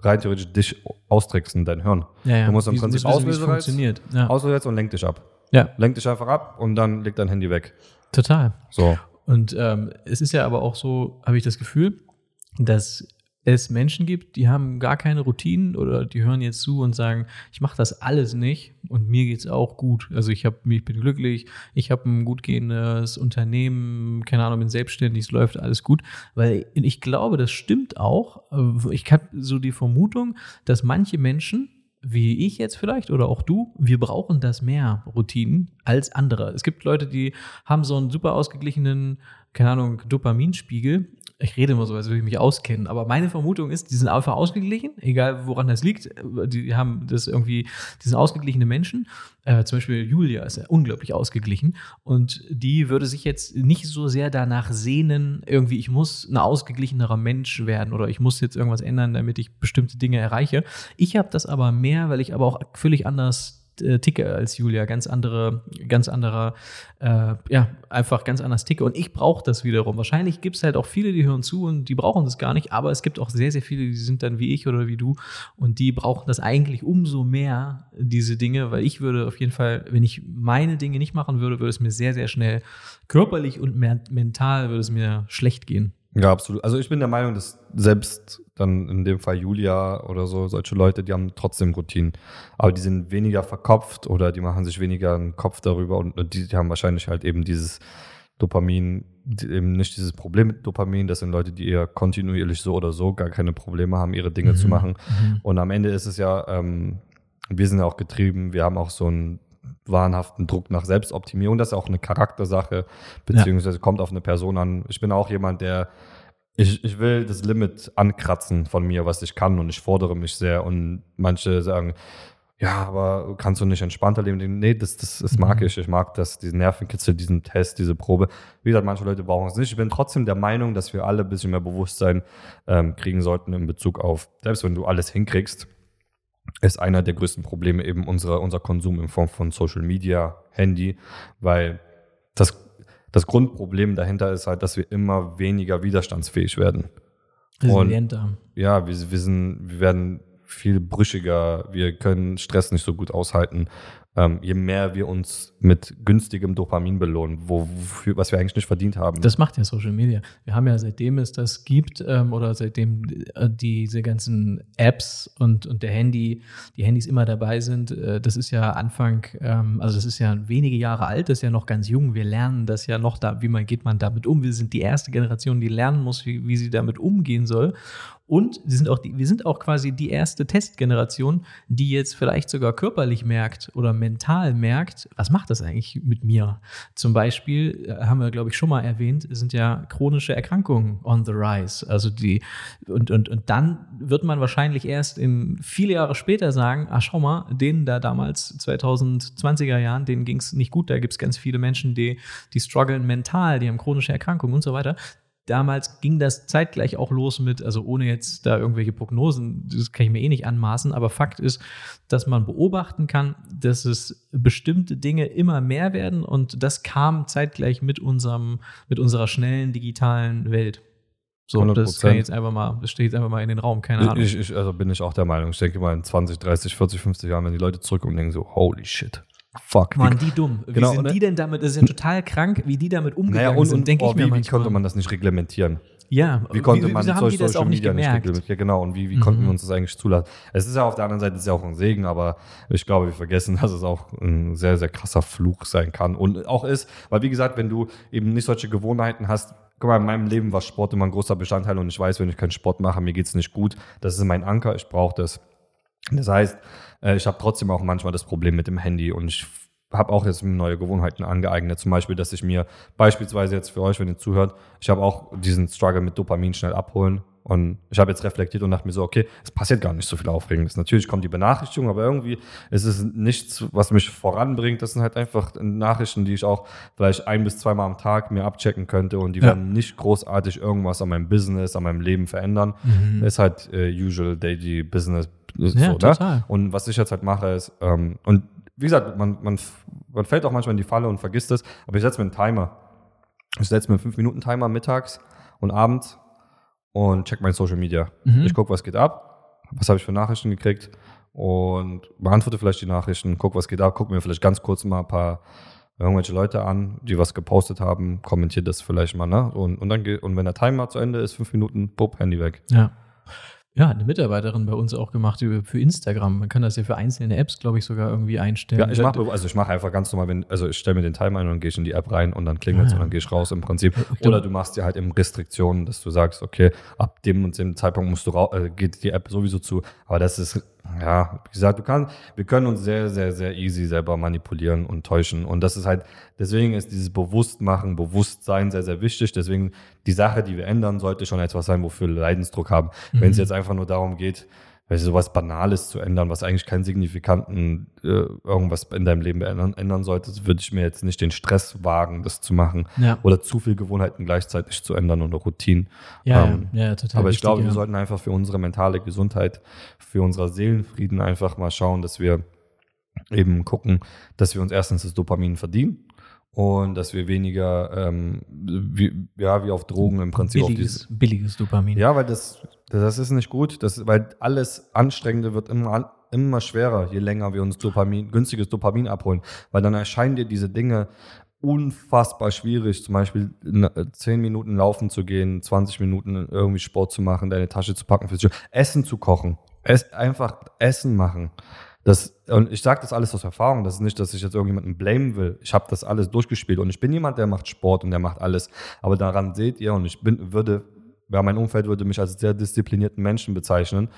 S2: rein theoretisch dich austricksen, dein Hirn.
S1: ja, ja.
S2: Du musst im Prinzip Auslösereiz-
S1: funktioniert. Ja.
S2: Auslöser und lenk dich ab.
S1: ja,
S2: Lenk dich einfach ab und dann leg dein Handy weg.
S1: total.
S2: So.
S1: Und ähm, es ist ja aber auch so, habe ich das Gefühl, dass es Menschen gibt, die haben gar keine Routinen oder die hören jetzt zu und sagen, ich mache das alles nicht und mir geht's auch gut. Also ich habe ich bin glücklich, ich habe ein gut gehendes Unternehmen, keine Ahnung, bin selbstständig, es läuft alles gut, weil ich glaube, das stimmt auch. Ich habe so die Vermutung, dass manche Menschen wie ich jetzt vielleicht oder auch du, wir brauchen das mehr Routinen als andere. Es gibt Leute, die haben so einen super ausgeglichenen, keine Ahnung, Dopaminspiegel. Ich rede immer so, als würde ich mich auskennen, aber meine Vermutung ist, die sind einfach ausgeglichen, egal woran das liegt. Die haben das irgendwie, die sind ausgeglichene Menschen. Äh, zum Beispiel Julia ist ja unglaublich ausgeglichen und die würde sich jetzt nicht so sehr danach sehnen, irgendwie, ich muss ein ausgeglichenerer Mensch werden oder ich muss jetzt irgendwas ändern, damit ich bestimmte Dinge erreiche. Ich habe das aber mehr, weil ich aber auch völlig anders äh, ticke als Julia, ganz andere, ganz anderer, äh, ja, einfach ganz anders ticke. Und ich brauche das wiederum. Wahrscheinlich gibt es halt auch viele, die hören zu und die brauchen das gar nicht, aber es gibt auch sehr, sehr viele, die sind dann wie ich oder wie du und die brauchen das eigentlich umso mehr, diese Dinge, weil ich würde auf jeden Fall, wenn ich meine Dinge nicht machen würde, würde es mir sehr, sehr schnell körperlich und men- mental würde es mir schlecht gehen.
S2: Ja, absolut. Also ich bin der Meinung, dass selbst dann in dem Fall Julia oder so, solche Leute, die haben trotzdem Routinen. Aber die sind weniger verkopft oder die machen sich weniger einen Kopf darüber und, und die, die haben wahrscheinlich halt eben dieses Dopamin, die, eben nicht dieses Problem mit Dopamin. Das sind Leute, die eher kontinuierlich so oder so gar keine Probleme haben, ihre Dinge zu
S1: Mhm.
S2: machen. Und am Ende ist es ja, ähm, wir sind ja auch getrieben, wir haben auch so einen wahnhaften Druck nach Selbstoptimierung. Das ist auch eine Charaktersache, beziehungsweise kommt auf eine Person an. Ich bin auch jemand, der ich, ich will das Limit ankratzen von mir, was ich kann und ich fordere mich sehr und manche sagen, ja, aber kannst du nicht entspannter leben? Nee, das, das, das mag
S1: Mhm.
S2: ich. Ich mag das, diesen Nervenkitzel, diesen Test, diese Probe. Wie gesagt, manche Leute brauchen es nicht. Ich bin trotzdem der Meinung, dass wir alle ein bisschen mehr Bewusstsein ähm, kriegen sollten in Bezug auf, selbst wenn du alles hinkriegst, ist einer der größten Probleme eben unsere, unser Konsum in Form von Social Media, Handy, weil das, das Grundproblem dahinter ist halt, dass wir immer weniger widerstandsfähig werden. Und-
S1: Resilienter.
S2: Ja, wir, wir, sind, wir werden viel brüchiger, wir können Stress nicht so gut aushalten. Ähm, je mehr wir uns mit günstigem Dopamin belohnen, wo, wofür, was wir eigentlich nicht verdient haben.
S1: Das macht ja Social Media. Wir haben ja seitdem es das gibt ähm, oder seitdem äh, diese ganzen Apps und, und der Handy, die Handys immer dabei sind, äh, das ist ja Anfang, ähm, also das ist ja wenige Jahre alt, das ist ja noch ganz jung. Wir lernen das ja noch da, wie man geht man damit um. Wir sind die erste Generation, die lernen muss, wie, wie sie damit umgehen soll. Und sie sind auch die, wir sind auch quasi die erste Testgeneration, die jetzt vielleicht sogar körperlich merkt oder mental merkt, was macht das eigentlich mit mir? Zum Beispiel, äh, haben wir, glaube ich, schon mal erwähnt, sind ja chronische Erkrankungen on the rise. Also die, und, und, und dann wird man wahrscheinlich erst in viele Jahre später sagen, ach schau mal, denen da damals 2020er Jahren, denen ging es nicht gut, da gibt es ganz viele Menschen, die, die strugglen mental, die haben chronische Erkrankungen und so weiter. Damals ging das zeitgleich auch los mit, also ohne jetzt da irgendwelche Prognosen, das kann ich mir eh nicht anmaßen, aber Fakt ist, dass man beobachten kann, dass es bestimmte Dinge immer mehr werden und das kam zeitgleich mit unserem, mit unserer schnellen digitalen Welt. So, das
S2: 100%.
S1: kann ich jetzt einfach mal, das steht jetzt einfach mal in den Raum, keine Ahnung.
S2: ich, ich, also bin ich auch der Meinung. Ich denke mal in 20, 30, 40, 50 Jahren, wenn die Leute zurückkommen und denken so, holy shit, fuck.
S1: Waren die dumm? Wie
S2: Genau,
S1: sind
S2: und-
S1: die denn damit? Das ist ja total krank, wie die damit umgegangen
S2: naja, und,
S1: sind, denke
S2: oh,
S1: ich mir
S2: wie, wie konnte man das nicht reglementieren?
S1: ja,
S2: Wie konnte man
S1: wieso haben die das auch nicht gemerkt?
S2: reglementieren? Ja, genau. Und wie, wie konnten
S1: Mhm.
S2: wir uns das eigentlich zulassen? Es ist ja auf der anderen Seite ist ja auch ein Segen, aber ich glaube, wir vergessen, *laughs* dass es auch ein sehr, sehr krasser Fluch sein kann und auch ist, weil wie gesagt, wenn du eben nicht solche Gewohnheiten hast, guck mal, in meinem Leben war Sport immer ein großer Bestandteil und ich weiß, wenn ich keinen Sport mache, mir geht's nicht gut. Das ist mein Anker, ich brauche das. Das heißt, äh, ich habe trotzdem auch manchmal das Problem mit dem Handy und ich habe auch jetzt neue Gewohnheiten angeeignet. Zum Beispiel, dass ich mir beispielsweise jetzt für euch, wenn ihr zuhört, ich habe auch diesen Struggle mit Dopamin schnell abholen. Und ich habe jetzt reflektiert und dachte mir so, okay, es passiert gar nicht so viel Aufregendes. Natürlich kommt die Benachrichtigung, aber irgendwie ist es nichts, was mich voranbringt. Das sind halt einfach Nachrichten, die ich auch vielleicht ein bis zweimal am Tag mir abchecken könnte und die
S1: Ja.
S2: werden nicht großartig irgendwas an meinem Business, an meinem Leben verändern.
S1: Mhm.
S2: Das ist halt äh, usual daily business.
S1: Ja,
S2: so, ne?
S1: total.
S2: Und was ich jetzt halt mache, ist, ähm, und wie gesagt, man, man, man fällt auch manchmal in die Falle und vergisst es, aber ich setze mir einen Timer. Ich setze mir einen 5-Minuten-Timer mittags und abends und check mein Social Media.
S1: Mhm.
S2: Ich gucke, was geht ab, was habe ich für Nachrichten gekriegt und beantworte vielleicht die Nachrichten, guck, was geht ab, guck mir vielleicht ganz kurz mal ein paar irgendwelche Leute an, die was gepostet haben, kommentiert das vielleicht mal, ne? Und, und dann und wenn der Timer zu Ende ist, fünf Minuten, bupp, Handy weg.
S1: Ja. Ja, eine Mitarbeiterin bei uns auch gemacht für Instagram. Man kann das ja für einzelne Apps, glaube ich, sogar irgendwie einstellen.
S2: Ja, ich mache also ich mache einfach ganz normal, wenn, also ich stelle mir den Timer ein und dann gehe ich in die App rein und dann klingelt es
S1: Ah.
S2: und dann gehe ich raus im Prinzip. Oder du machst dir halt eben Restriktionen, dass du sagst, okay, ab dem und dem Zeitpunkt musst du äh, geht die App sowieso zu. Aber das ist, ja, wie gesagt, du kannst, wir können uns sehr, sehr, sehr easy selber manipulieren und täuschen. Und das ist halt, deswegen ist dieses Bewusstmachen, Bewusstsein sehr, sehr wichtig. Deswegen die Sache, die wir ändern, sollte schon etwas sein, wofür wir Leidensdruck haben. Wenn es
S1: Mhm.
S2: jetzt einfach nur darum geht, weil sowas Banales zu ändern, was eigentlich keinen signifikanten äh, irgendwas in deinem Leben ändern, ändern sollte, würde ich mir jetzt nicht den Stress wagen, das zu machen
S1: Ja,
S2: oder zu viel Gewohnheiten gleichzeitig zu ändern oder Routinen.
S1: ja,
S2: ähm,
S1: ja, ja, total.
S2: Aber ich
S1: wichtig,
S2: glaube, wir sollten einfach für unsere mentale Gesundheit, für unser Seelenfrieden einfach mal schauen, dass wir eben gucken, dass wir uns erstens das Dopamin verdienen und dass wir weniger, ähm, wie, ja, wie auf Drogen im Prinzip auf dieses
S1: billiges, billiges Dopamin.
S2: ja, weil das, das ist nicht gut, das, weil alles Anstrengende wird immer, immer schwerer, je länger wir uns Dopamin, günstiges Dopamin abholen. Weil dann erscheinen dir diese Dinge unfassbar schwierig, zum Beispiel in, äh, 10 Minuten laufen zu gehen, 20 Minuten irgendwie Sport zu machen, deine Tasche zu packen, Essen zu kochen, es, einfach Essen machen. Das, und ich sage das alles aus Erfahrung. Das ist nicht, dass ich jetzt irgendjemanden blamen will. Ich habe das alles durchgespielt und ich bin jemand, der macht Sport und der macht alles. Aber daran seht ihr, und ich bin, würde, ja, mein Umfeld würde mich als sehr disziplinierten Menschen bezeichnen.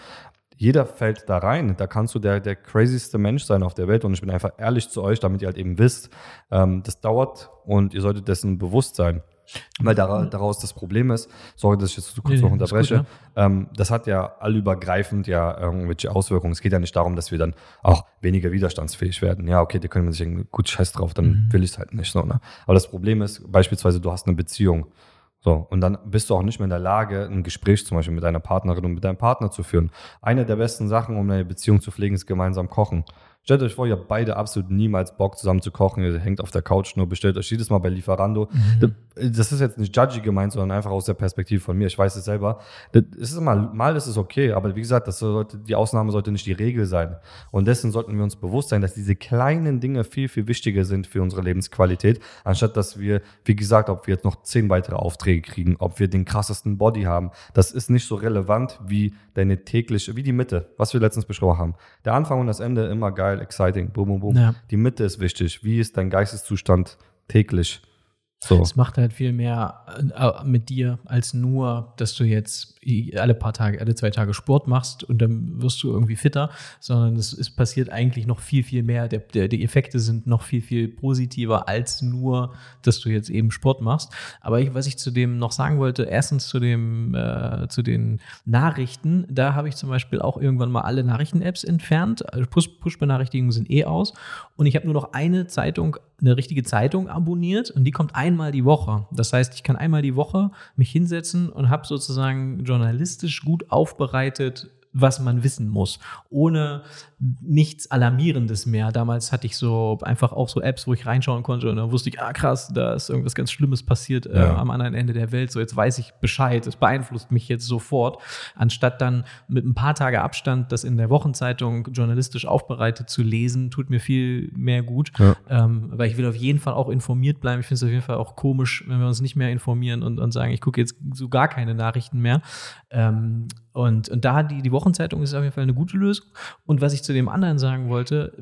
S2: Jeder fällt da rein. Da kannst du der, der crazyste Mensch sein auf der Welt. Und ich bin einfach ehrlich zu euch, damit ihr halt eben wisst, ähm, das dauert und ihr solltet dessen bewusst sein. Weil daraus das Problem ist, sorry, dass ich jetzt zu kurz nee, noch unterbreche, gut, ja. ähm, das hat ja allübergreifend ja irgendwelche Auswirkungen. Es geht ja nicht darum, dass wir dann auch weniger widerstandsfähig werden. Ja, okay, da können wir sich denken, gut, scheiß drauf, dann mhm. will ich es halt nicht so. Ne? Aber das Problem ist, beispielsweise, du hast eine Beziehung. So, und dann bist du auch nicht mehr in der Lage, ein Gespräch zum Beispiel mit deiner Partnerin und mit deinem Partner zu führen. Eine der besten Sachen, um eine Beziehung zu pflegen, ist gemeinsam kochen. Stellt euch vor, ihr habt beide absolut niemals Bock zusammen zu kochen. Ihr hängt auf der Couch nur, bestellt euch jedes Mal bei Lieferando. Mhm. Das ist jetzt nicht judgy gemeint, sondern einfach aus der Perspektive von mir. Ich weiß es selber. Das ist mal, mal ist es okay, aber wie gesagt, das sollte, die Ausnahme sollte nicht die Regel sein. Und dessen sollten wir uns bewusst sein, dass diese kleinen Dinge viel, viel wichtiger sind für unsere Lebensqualität, anstatt dass wir, wie gesagt, ob wir jetzt noch zehn weitere Aufträge kriegen, ob wir den krassesten Body haben. Das ist nicht so relevant wie deine tägliche, wie die Mitte, was wir letztens besprochen haben. Der Anfang und das Ende immer geil geil, exciting, boom, boom, boom. Ja. Die Mitte ist wichtig. Wie ist dein Geisteszustand täglich?
S1: So. Es macht halt viel mehr äh, mit dir, als nur, dass du jetzt alle paar Tage, alle zwei Tage Sport machst und dann wirst du irgendwie fitter, sondern es, es passiert eigentlich noch viel, viel mehr. Der, der, die Effekte sind noch viel, viel positiver als nur, dass du jetzt eben Sport machst. Aber ich, was ich zu dem noch sagen wollte, erstens zu dem, äh, zu den Nachrichten, da habe ich zum Beispiel auch irgendwann mal alle Nachrichten-Apps entfernt. Also Push-Benachrichtigungen sind eh aus. Und ich habe nur noch eine Zeitung, eine richtige Zeitung abonniert und die kommt einmal die Woche. Das heißt, ich kann einmal die Woche mich hinsetzen und habe sozusagen journalistisch gut aufbereitet was man wissen muss, ohne nichts Alarmierendes mehr. Damals hatte ich so einfach auch so Apps, wo ich reinschauen konnte und dann wusste ich, ah krass, da ist irgendwas ganz Schlimmes passiert äh, ja. am anderen Ende der Welt. So, jetzt weiß ich Bescheid, es beeinflusst mich jetzt sofort, anstatt dann mit ein paar Tage Abstand das in der Wochenzeitung journalistisch aufbereitet zu lesen, tut mir viel mehr gut, ja. ähm, weil ich will auf jeden Fall auch informiert bleiben. Ich finde es auf jeden Fall auch komisch, wenn wir uns nicht mehr informieren und, und sagen, ich gucke jetzt so gar keine Nachrichten mehr. Ähm, und, und da die, die Wochenzeitung ist auf jeden Fall eine gute Lösung. Und was ich zu dem anderen sagen wollte,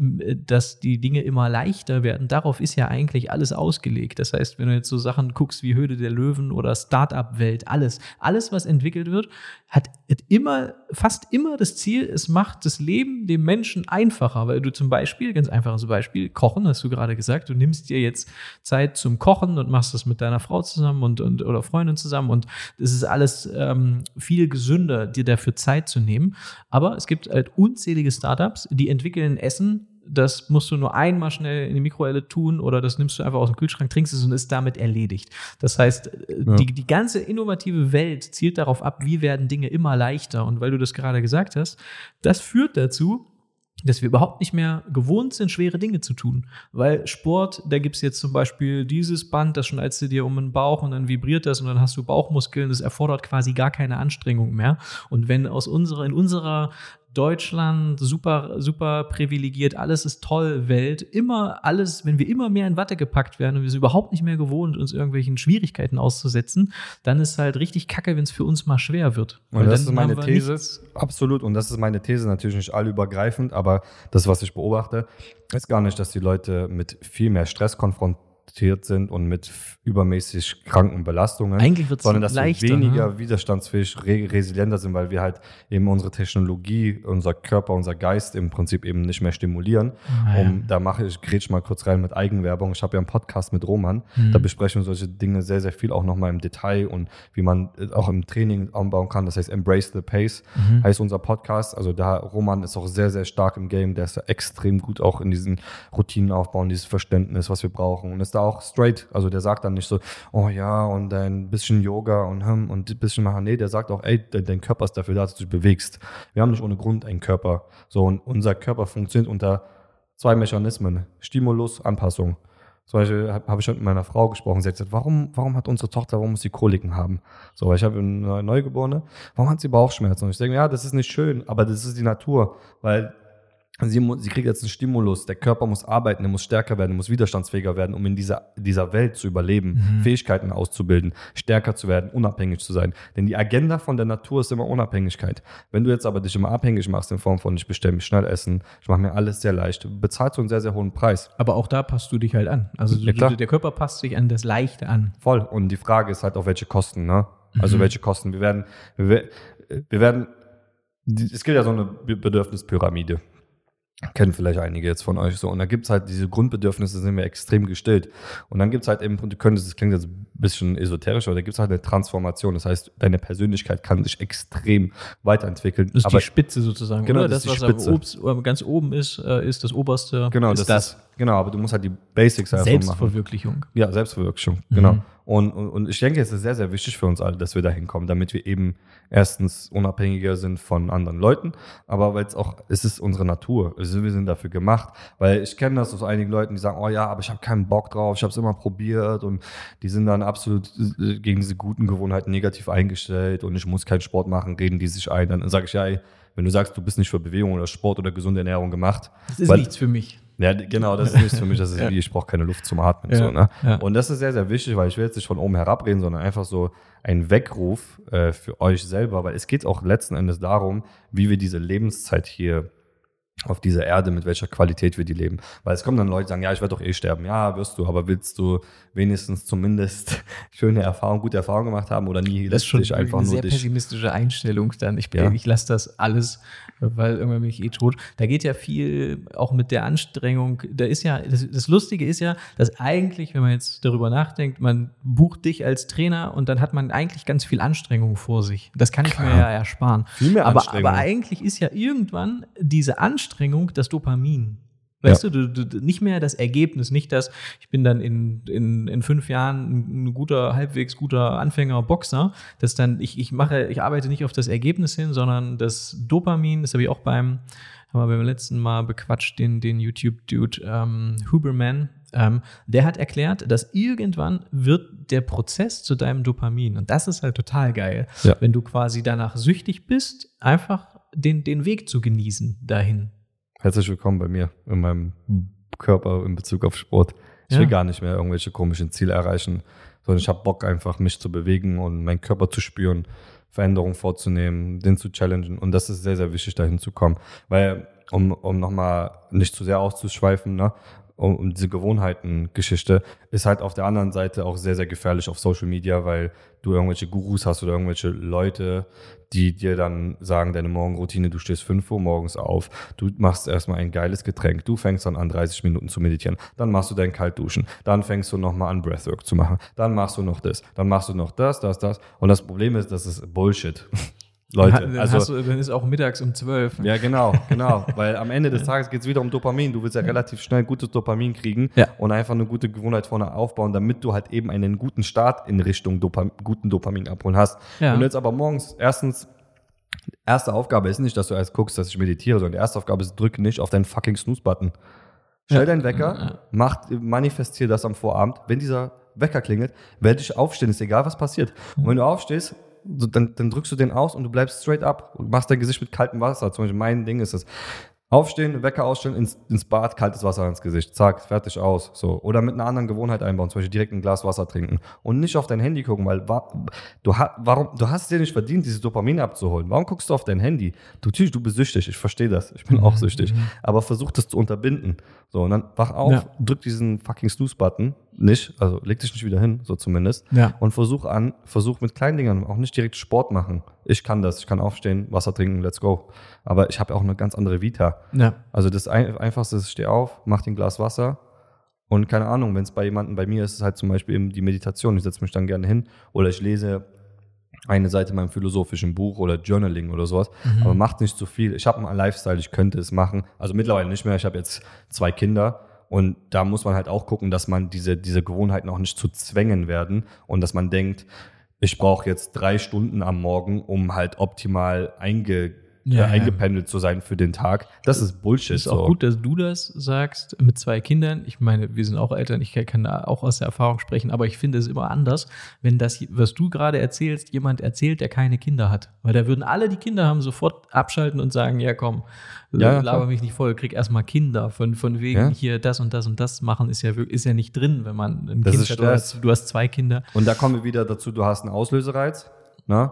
S1: dass die Dinge immer leichter werden, darauf ist ja eigentlich alles ausgelegt. Das heißt, wenn du jetzt so Sachen guckst wie Höhle der Löwen oder Startup-Welt, alles, alles, was entwickelt wird, hat immer, fast immer das Ziel, es macht das Leben dem Menschen einfacher, weil du zum Beispiel, ganz einfaches Beispiel, Kochen, hast du gerade gesagt, du nimmst dir jetzt Zeit zum Kochen und machst das mit deiner Frau zusammen und, und oder Freundin zusammen und es ist alles ähm, viel gesünder, dir dafür Zeit zu nehmen. Aber es gibt halt unzählige Startups, die entwickeln Essen, das musst du nur einmal schnell in die Mikrowelle tun oder das nimmst du einfach aus dem Kühlschrank, trinkst es und ist damit erledigt. Das heißt, äh, ja. die, die ganze innovative Welt zielt darauf ab, wie werden Dinge immer leichter. Und weil du das gerade gesagt hast, das führt dazu, dass wir überhaupt nicht mehr gewohnt sind, schwere Dinge zu tun. Weil Sport, da gibt es jetzt zum Beispiel dieses Band, das schnallst du dir um den Bauch und dann vibriert das und dann hast du Bauchmuskeln, das erfordert quasi gar keine Anstrengung mehr. Und wenn aus unserer, in unserer Deutschland, super, super privilegiert, alles ist toll, Welt, immer alles, wenn wir immer mehr in Watte gepackt werden und wir sind überhaupt nicht mehr gewohnt, uns irgendwelchen Schwierigkeiten auszusetzen, dann ist halt richtig kacke, wenn es für uns mal schwer wird.
S2: Und das ist meine These, absolut, und das ist meine These natürlich nicht allübergreifend, aber das, was ich beobachte, ist gar nicht, dass die Leute mit viel mehr Stress konfrontiert konfrontiert sind und mit übermäßig kranken Belastungen,
S1: Eigentlich wird's
S2: sondern dass
S1: leichter,
S2: wir weniger ne? widerstandsfähig, re resilienter sind, weil wir halt eben unsere Technologie, unser Körper, unser Geist im Prinzip eben nicht mehr stimulieren. Ah, um, ja. Da mache ich, grätsch mal kurz rein mit Eigenwerbung. Ich habe ja einen Podcast mit Roman, mhm. da besprechen wir solche Dinge sehr, sehr viel auch nochmal im Detail und wie man äh, auch im Training anbauen kann. Das heißt Embrace the Pace mhm. heißt unser Podcast. Also da Roman ist auch sehr, sehr stark im Game. Der ist extrem gut auch in diesen Routinen aufbauen, dieses Verständnis, was wir brauchen und ist da auch straight. Also der sagt dann nicht so, oh ja, und ein bisschen Yoga und hm, und ein bisschen machen. Nee, der sagt auch, ey, dein Körper ist dafür da, dass du dich bewegst. Wir haben nicht ohne Grund einen Körper. So, und unser Körper funktioniert unter zwei Mechanismen. Stimulus, Anpassung. Zum Beispiel habe hab ich schon mit meiner Frau gesprochen. Sie hat gesagt, warum, warum hat unsere Tochter, warum muss sie Koliken haben? So, ich habe eine Neugeborene. Warum hat sie Bauchschmerzen? Und ich denke, ja, das ist nicht schön, aber das ist die Natur. Weil Sie, sie kriegt jetzt einen Stimulus, der Körper muss arbeiten, er muss stärker werden, er muss widerstandsfähiger werden, um in dieser, dieser Welt zu überleben, mhm. Fähigkeiten auszubilden, stärker zu werden, unabhängig zu sein. Denn die Agenda von der Natur ist immer Unabhängigkeit. Wenn du jetzt aber dich immer abhängig machst in Form von, ich bestelle mich schnell essen, ich mache mir alles sehr leicht, bezahlst du einen sehr, sehr hohen Preis.
S1: Aber auch da passt du dich halt an. Also ja, du, der Körper passt sich an das Leichte an.
S2: Voll. Und die Frage ist halt, auf welche Kosten, ne? Also mhm. welche Kosten. Wir werden, wir, wir werden, es gibt ja so eine Bedürfnispyramide. Kennen vielleicht einige jetzt von euch so. Und da gibt's halt diese Grundbedürfnisse, sind wir extrem gestillt. Und dann gibt's halt eben, und du könntest, das klingt jetzt ein bisschen esoterisch, aber da gibt's halt eine Transformation. Das heißt, deine Persönlichkeit kann sich extrem weiterentwickeln.
S1: Das ist
S2: aber
S1: die Spitze sozusagen.
S2: Genau,
S1: oder?
S2: das
S1: Das,
S2: ist die
S1: was
S2: Spitze.
S1: Obst, äh, ganz oben ist, äh, ist das oberste.
S2: genau,
S1: ist
S2: das, ist, genau, aber du musst halt die Basics erstmal machen.
S1: Selbstverwirklichung.
S2: Ja, Selbstverwirklichung,
S1: Mhm.
S2: genau. Und, und, und ich denke, es ist sehr, sehr wichtig für uns alle, dass wir da hinkommen, damit wir eben erstens unabhängiger sind von anderen Leuten, aber weil es auch, es ist unsere Natur. Also wir sind dafür gemacht. Weil ich kenne das aus einigen Leuten, die sagen, oh ja, aber ich habe keinen Bock drauf, ich habe es immer probiert und die sind dann absolut äh, gegen diese guten Gewohnheiten negativ eingestellt und ich muss keinen Sport machen, reden die sich ein. Dann sage ich, ja, ey, wenn du sagst, du bist nicht für Bewegung oder Sport oder gesunde Ernährung gemacht,
S1: Das ist nichts für mich.
S2: Ja, genau, das ist nichts für mich. Das ist *laughs*
S1: Ja.
S2: wie, ich brauche keine Luft zum Atmen.
S1: Ja,
S2: So, ne?
S1: ja.
S2: Und das ist sehr, sehr wichtig, weil ich will jetzt nicht von oben herabreden, sondern einfach so ein Weckruf äh, für euch selber, weil es geht auch letzten Endes darum, wie wir diese Lebenszeit hier auf dieser Erde, mit welcher Qualität wir die leben. Weil es kommen dann Leute, die sagen, ja, ich werde doch eh sterben. Ja, wirst du, aber willst du wenigstens zumindest *laughs* schöne Erfahrungen, gute Erfahrungen gemacht haben oder nie
S1: Das ist schon
S2: dich einfach
S1: eine sehr
S2: dich
S1: pessimistische Einstellung dann. Ich,
S2: Ja.
S1: ich lasse das alles, weil irgendwann bin ich eh tot. Da geht ja viel auch mit der Anstrengung. Da ist ja, das, das Lustige ist ja, dass eigentlich, wenn man jetzt darüber nachdenkt, man bucht dich als Trainer und dann hat man eigentlich ganz viel Anstrengung vor sich. Das kann ich mir
S2: Klar.
S1: ja ersparen.
S2: Viel mehr
S1: aber, aber eigentlich ist ja irgendwann diese Anstrengung das Dopamin. Weißt
S2: Ja.
S1: du, du, du, nicht mehr das Ergebnis, nicht das, ich bin dann in, in, in fünf Jahren ein, ein guter, halbwegs guter Anfänger Boxer, dass dann, ich, ich mache, ich arbeite nicht auf das Ergebnis hin, sondern das Dopamin, das habe ich auch beim, haben wir beim letzten Mal bequatscht, den, den YouTube-Dude ähm, Huberman, ähm, der hat erklärt, dass irgendwann wird der Prozess zu deinem Dopamin. Und das ist halt total geil.
S2: Ja.
S1: Wenn du quasi danach süchtig bist, einfach den, den Weg zu genießen dahin.
S2: Herzlich willkommen bei mir in meinem Körper in Bezug auf Sport. Ich
S1: Ja.
S2: will gar nicht mehr irgendwelche komischen Ziele erreichen, sondern ich habe Bock einfach, mich zu bewegen und meinen Körper zu spüren, Veränderungen vorzunehmen, den zu challengen. Und das ist sehr, sehr wichtig, dahin zu kommen. Weil, um, um nochmal nicht zu sehr auszuschweifen, ne, um, um diese Gewohnheiten-Geschichte, ist halt auf der anderen Seite auch sehr, sehr gefährlich auf Social Media, weil du irgendwelche Gurus hast oder irgendwelche Leute, die dir dann sagen, deine Morgenroutine, du stehst 5 Uhr morgens auf, du machst erstmal ein geiles Getränk, du fängst dann an, 30 Minuten zu meditieren, dann machst du dein Kaltduschen, dann fängst du nochmal an, Breathwork zu machen, dann machst du noch das, dann machst du noch das, das, das. Und das Problem ist, das ist Bullshit. Leute,
S1: dann,
S2: also
S1: du, dann ist auch mittags um zwölf.
S2: ja, genau, genau. *laughs* Weil am Ende des Tages geht es wieder um Dopamin. Du willst ja relativ schnell gutes Dopamin kriegen
S1: Ja.
S2: und einfach eine gute Gewohnheit vorne aufbauen, damit du halt eben einen guten Start in Richtung Dopam guten Dopamin abholen hast.
S1: Ja.
S2: Wenn du jetzt aber morgens erstens erste Aufgabe ist nicht, dass du erst guckst, dass ich meditiere, sondern die erste Aufgabe ist, drück nicht auf deinen fucking Snooze-Button. Stell
S1: Ja.
S2: deinen Wecker,
S1: Ja.
S2: mach, manifestier das am Vorabend. Wenn dieser Wecker klingelt, werde ich aufstehen, ist egal, was passiert. Und wenn du aufstehst, so, dann, dann drückst du den aus und du bleibst straight up und machst dein Gesicht mit kaltem Wasser. Zum Beispiel mein Ding ist es. Aufstehen, Wecker ausstellen, ins, ins Bad, kaltes Wasser ins Gesicht. Zack, fertig aus. So. Oder mit einer anderen Gewohnheit einbauen, zum Beispiel direkt ein Glas Wasser trinken. Und nicht auf dein Handy gucken, weil wa du, ha warum, du hast es dir nicht verdient, dieses Dopamin abzuholen. Warum guckst du auf dein Handy? Du, natürlich, du bist süchtig, ich verstehe das. Ich bin auch süchtig. Aber versuch das zu unterbinden. So, und dann wach auf,
S1: Ja.
S2: drück diesen fucking Snooze-Button. Nicht, also leg dich nicht wieder hin, so zumindest.
S1: Ja.
S2: Und versuch an, versuch mit kleinen Dingern auch nicht direkt Sport machen. Ich kann das, ich kann aufstehen, Wasser trinken, let's go. Aber ich habe auch eine ganz andere Vita.
S1: Ja.
S2: Also das ein, Einfachste ist, steh auf, mach dir ein Glas Wasser und keine Ahnung, wenn es bei jemandem, bei mir ist es halt zum Beispiel eben die Meditation. Ich setze mich dann gerne hin oder ich lese eine Seite in meinem philosophischen Buch oder Journaling oder sowas. Aber macht nicht zu viel. Ich habe einen Lifestyle, ich könnte es machen. Also mittlerweile nicht mehr. Ich habe jetzt zwei Kinder und da muss man halt auch gucken, dass man diese, diese Gewohnheiten auch nicht zu Zwängen werden und dass man denkt, ich brauche jetzt drei Stunden am Morgen, um halt optimal einge,
S1: Ja,
S2: äh,
S1: ja.
S2: eingependelt zu sein für den Tag. Das ist Bullshit.
S1: Ist auch
S2: so.
S1: gut, dass du das sagst mit zwei Kindern. Ich meine, wir sind auch Eltern, ich kann da auch aus der Erfahrung sprechen, aber ich finde es immer anders, wenn das, was du gerade erzählst, jemand erzählt, der keine Kinder hat. Weil da würden alle, die Kinder haben, sofort abschalten und sagen, ja komm,
S2: Ja, ja,
S1: laber
S2: klar.
S1: mich nicht voll, krieg erstmal Kinder. Von, von wegen
S2: Ja.
S1: hier das und das und das machen, ist ja, ist ja nicht drin, wenn man ein
S2: Das
S1: Kind
S2: ist
S1: hat. Du hast zwei Kinder.
S2: Und da kommen wir wieder dazu, du hast einen Auslösereiz, ne?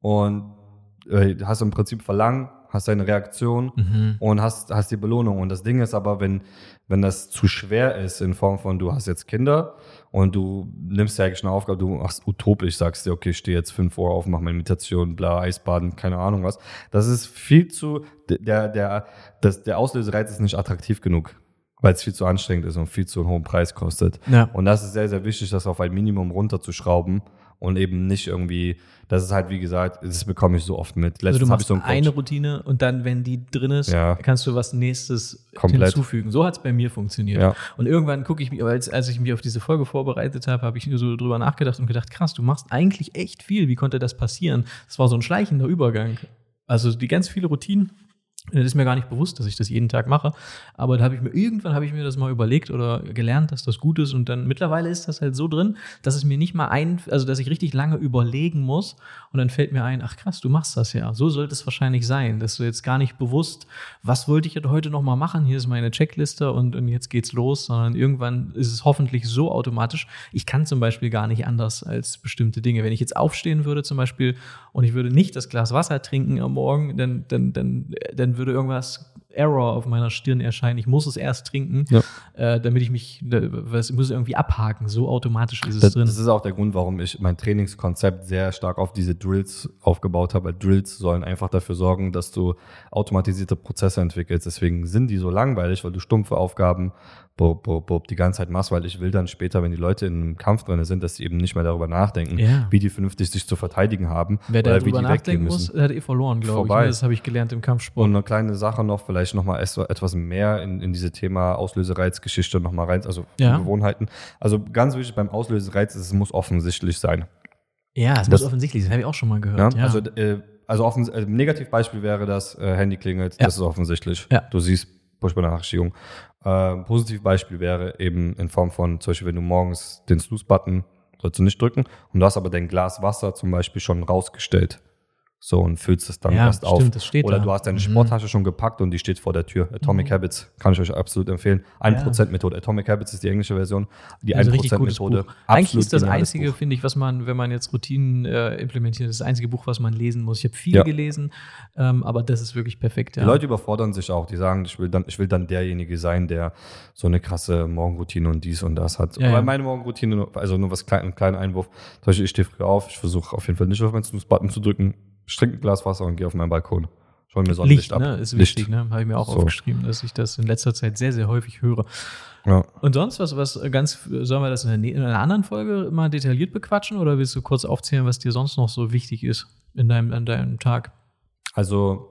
S2: Und äh, hast im Prinzip Verlangen, hast deine Reaktion
S1: Mhm.
S2: und hast, hast die Belohnung. Und das Ding ist aber, wenn, wenn das zu schwer ist, in Form von, du hast jetzt Kinder und du nimmst ja eigentlich eine Aufgabe, du machst utopisch, sagst dir, okay, ich stehe jetzt 5 Uhr auf, mach meine Meditation, bla, Eisbaden, keine Ahnung was. Das ist viel zu, der, der, das, der Auslösereiz ist nicht attraktiv genug, weil es viel zu anstrengend ist und viel zu einen hohen Preis kostet.
S1: Ja.
S2: Und das ist sehr, sehr wichtig, das auf ein Minimum runterzuschrauben und eben nicht irgendwie, das ist halt, wie gesagt, das bekomme ich so oft mit.
S1: Also du
S2: Letztens habe ich
S1: machst
S2: so
S1: eine. Routine und dann, wenn die drin ist,
S2: Ja.
S1: kannst du was nächstes
S2: Komplett.
S1: hinzufügen. So hat es bei mir funktioniert.
S2: Ja.
S1: Und irgendwann gucke ich mich, als, als ich mich auf diese Folge vorbereitet habe, habe ich so drüber nachgedacht und gedacht, krass, du machst eigentlich echt viel. Wie konnte das passieren? Das war so ein schleichender Übergang. Also die ganz viele Routinen. Das ist mir gar nicht bewusst, dass ich das jeden Tag mache. Aber da habe ich mir irgendwann habe ich mir das mal überlegt oder gelernt, dass das gut ist. Und dann mittlerweile ist das halt so drin, dass es mir nicht mal ein, also dass ich richtig lange überlegen muss. Und dann fällt mir ein, ach krass, du machst das ja. So sollte es wahrscheinlich sein, dass du jetzt gar nicht bewusst, was wollte ich heute noch mal machen? Hier ist meine Checkliste und, und jetzt geht's los, sondern irgendwann ist es hoffentlich so automatisch. Ich kann zum Beispiel gar nicht anders als bestimmte Dinge. Wenn ich jetzt aufstehen würde zum Beispiel und ich würde nicht das Glas Wasser trinken am Morgen, dann, dann, dann, dann würde irgendwas Error auf meiner Stirn erscheinen. Ich muss es erst trinken,
S2: Ja.
S1: äh, damit ich mich, äh, was, ich muss es irgendwie abhaken. So automatisch ist es
S2: Das,
S1: drin.
S2: das ist auch der Grund, warum ich mein Trainingskonzept sehr stark auf diese Drills aufgebaut habe. Drills sollen einfach dafür sorgen, dass du automatisierte Prozesse entwickelst. Deswegen sind die so langweilig, weil du stumpfe Aufgaben bob, bob, bob, die ganze Zeit machst, weil ich will dann später, wenn die Leute in einem Kampf drin sind, dass sie eben nicht mehr darüber nachdenken,
S1: Ja.
S2: wie die vernünftig sich zu verteidigen haben
S1: Wer da
S2: oder wie
S1: drüber
S2: die
S1: nachdenken
S2: weggehen
S1: muss,
S2: müssen.
S1: der hat eh verloren, glaube ich. Ne? Das habe ich gelernt im Kampfsport.
S2: Und eine kleine Sache noch, vielleicht nochmal etwas mehr in, in diese Thema Auslösereizgeschichte nochmal rein, also
S1: Ja.
S2: Gewohnheiten. Also ganz wichtig beim Auslösereiz ist, es muss offensichtlich sein.
S1: ja, es
S2: das-
S1: muss offensichtlich sein. Habe ich auch schon mal gehört.
S2: Ja?
S1: Ja,
S2: Also, äh, also offens äh, Negativbeispiel wäre das, äh, Handy klingelt, das ist offensichtlich.
S1: Ja.
S2: Du siehst Push-Benachrichtigung. Äh, Positivbeispiel wäre eben in Form von, zum Beispiel, wenn du morgens den Snooze-Button sollst du nicht drücken und du hast aber dein Glas Wasser zum Beispiel schon rausgestellt. So und füllst es dann
S1: Ja,
S2: erst auf.
S1: stimmt, das steht
S2: Oder
S1: da.
S2: du hast deine
S1: Mhm.
S2: Sporttasche schon gepackt und die steht vor der Tür. Atomic
S1: Mhm.
S2: Habits kann ich euch absolut empfehlen. 1%-Methode. Atomic Habits ist die englische Version. Die
S1: also richtig gutes
S2: 1%-Methode.
S1: Buch. Eigentlich ist das einzige, finde ich, was man, wenn man jetzt Routinen äh, implementiert, das einzige Buch, was man lesen muss. Ich habe viele
S2: Ja.
S1: gelesen, ähm, aber das ist wirklich perfekt. Ja.
S2: Die Leute überfordern sich auch. Die sagen, ich will dann, ich will dann derjenige sein, der so eine krasse Morgenroutine und dies und das hat.
S1: Ja,
S2: Aber
S1: ja.
S2: meine Morgenroutine, also nur was klein, einen kleinen Einwurf. Zum Beispiel, ich stehe früh auf, ich versuche auf jeden Fall nicht auf meinen Snooze-Button zu drücken. Ich trinke ein Glas Wasser und gehe auf meinen Balkon. Schau mir Sonnenlicht
S1: Licht,
S2: ab.
S1: ne, ist
S2: Licht.
S1: wichtig, ne? Habe ich mir auch
S2: So.
S1: aufgeschrieben, dass ich das in letzter Zeit sehr, sehr häufig höre.
S2: Ja.
S1: Und sonst was, was ganz, sollen wir das in, der, in einer anderen Folge mal detailliert bequatschen oder willst du kurz aufzählen, was dir sonst noch so wichtig ist in deinem, an deinem Tag?
S2: Also,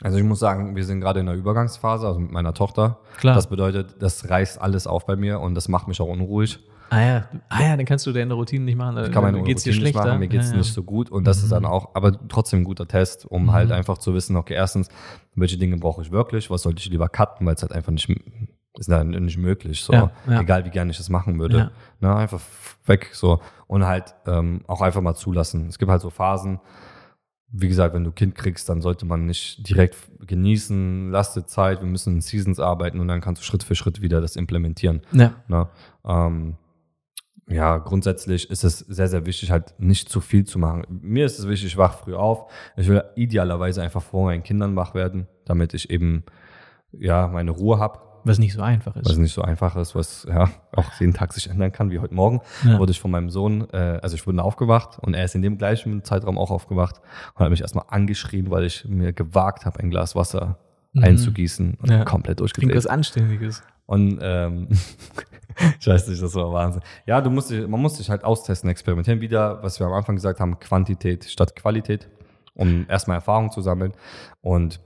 S2: also ich muss sagen, wir sind gerade in einer Übergangsphase, also mit meiner Tochter.
S1: Klar.
S2: Das bedeutet, das reißt alles auf bei mir und das macht mich auch unruhig.
S1: Ah, ja. ah ja, dann kannst du deine Routine nicht machen.
S2: Ich kann meine
S1: dann geht's dir
S2: Routine nicht
S1: schlechter.
S2: machen, mir geht's
S1: ja,
S2: nicht so gut und das ist dann
S1: Mhm.
S2: auch, aber trotzdem ein guter Test, um
S1: Mhm.
S2: halt einfach zu wissen, okay, erstens, welche Dinge brauche ich wirklich, was sollte ich lieber cutten, weil es halt einfach nicht, ist dann nicht möglich, so,
S1: Ja, ja.
S2: egal wie gerne ich das machen würde, ne, einfach weg, so und halt ähm, auch einfach mal zulassen. Es gibt halt so Phasen, wie gesagt, wenn du Kind kriegst, dann sollte man nicht direkt genießen, lass dir Zeit, wir müssen in Seasons arbeiten und dann kannst du Schritt für Schritt wieder das implementieren.
S1: Ja.
S2: Ne? Ähm, ja, grundsätzlich ist es sehr, sehr wichtig, halt nicht zu viel zu machen. Mir ist es wichtig, ich wach früh auf. Ich will idealerweise einfach vor meinen Kindern wach werden, damit ich eben ja meine Ruhe habe,
S1: Was nicht so einfach ist.
S2: was nicht so einfach ist, was ja auch jeden Tag sich ändern kann, wie heute Morgen.
S1: Ja.
S2: Wurde ich von meinem Sohn, äh, also ich wurde aufgewacht und er ist in dem gleichen Zeitraum auch aufgewacht und hat mich erstmal angeschrien, weil ich mir gewagt habe, ein Glas Wasser
S1: Mhm.
S2: einzugießen und
S1: Ja.
S2: komplett
S1: Klingt
S2: durchgedreht.
S1: was Anständiges.
S2: Und ähm, *laughs* *laughs* ich weiß nicht, das war Wahnsinn. Ja, du musst dich, man muss sich halt austesten, experimentieren. Wieder, was wir am Anfang gesagt haben, Quantität statt Qualität, um erstmal Erfahrung zu sammeln. Und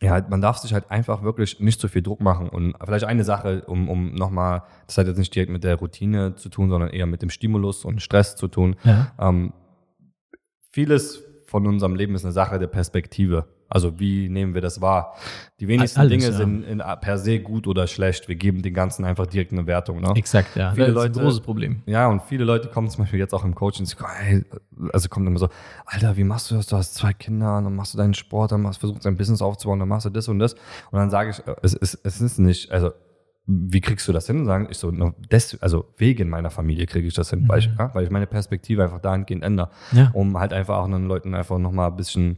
S2: ja, man darf sich halt einfach wirklich nicht so viel Druck machen. Und vielleicht eine Sache, um, um nochmal, das hat jetzt nicht direkt mit der Routine zu tun, sondern eher mit dem Stimulus und Stress zu tun.
S1: Ja.
S2: Ähm, vieles von unserem Leben ist eine Sache der Perspektive. Also wie nehmen wir das wahr? Die wenigsten
S1: Alles,
S2: Dinge
S1: ja.
S2: sind in, per se gut oder schlecht. Wir geben den Ganzen einfach direkt eine Wertung. Ne?
S1: Exakt, ja.
S2: Viele
S1: das ist
S2: Leute-
S1: ein großes Problem.
S2: Ja, und viele Leute kommen zum Beispiel jetzt auch im Coaching und sagen, hey, also kommt immer so, Alter, wie machst du das? Du hast zwei Kinder, und dann machst du deinen Sport, dann machst, versuchst dein Business aufzubauen, dann machst du das und das. Und dann sage ich, äh, es, es, es ist nicht, also wie kriegst du das hin? Sagen ich so, no, des, also wegen meiner Familie kriege ich das hin, weil, ich,
S1: Mhm.
S2: ja, weil ich meine Perspektive einfach dahingehend ändere
S1: Ja.
S2: um halt einfach auch anderen Leuten einfach nochmal ein bisschen äh,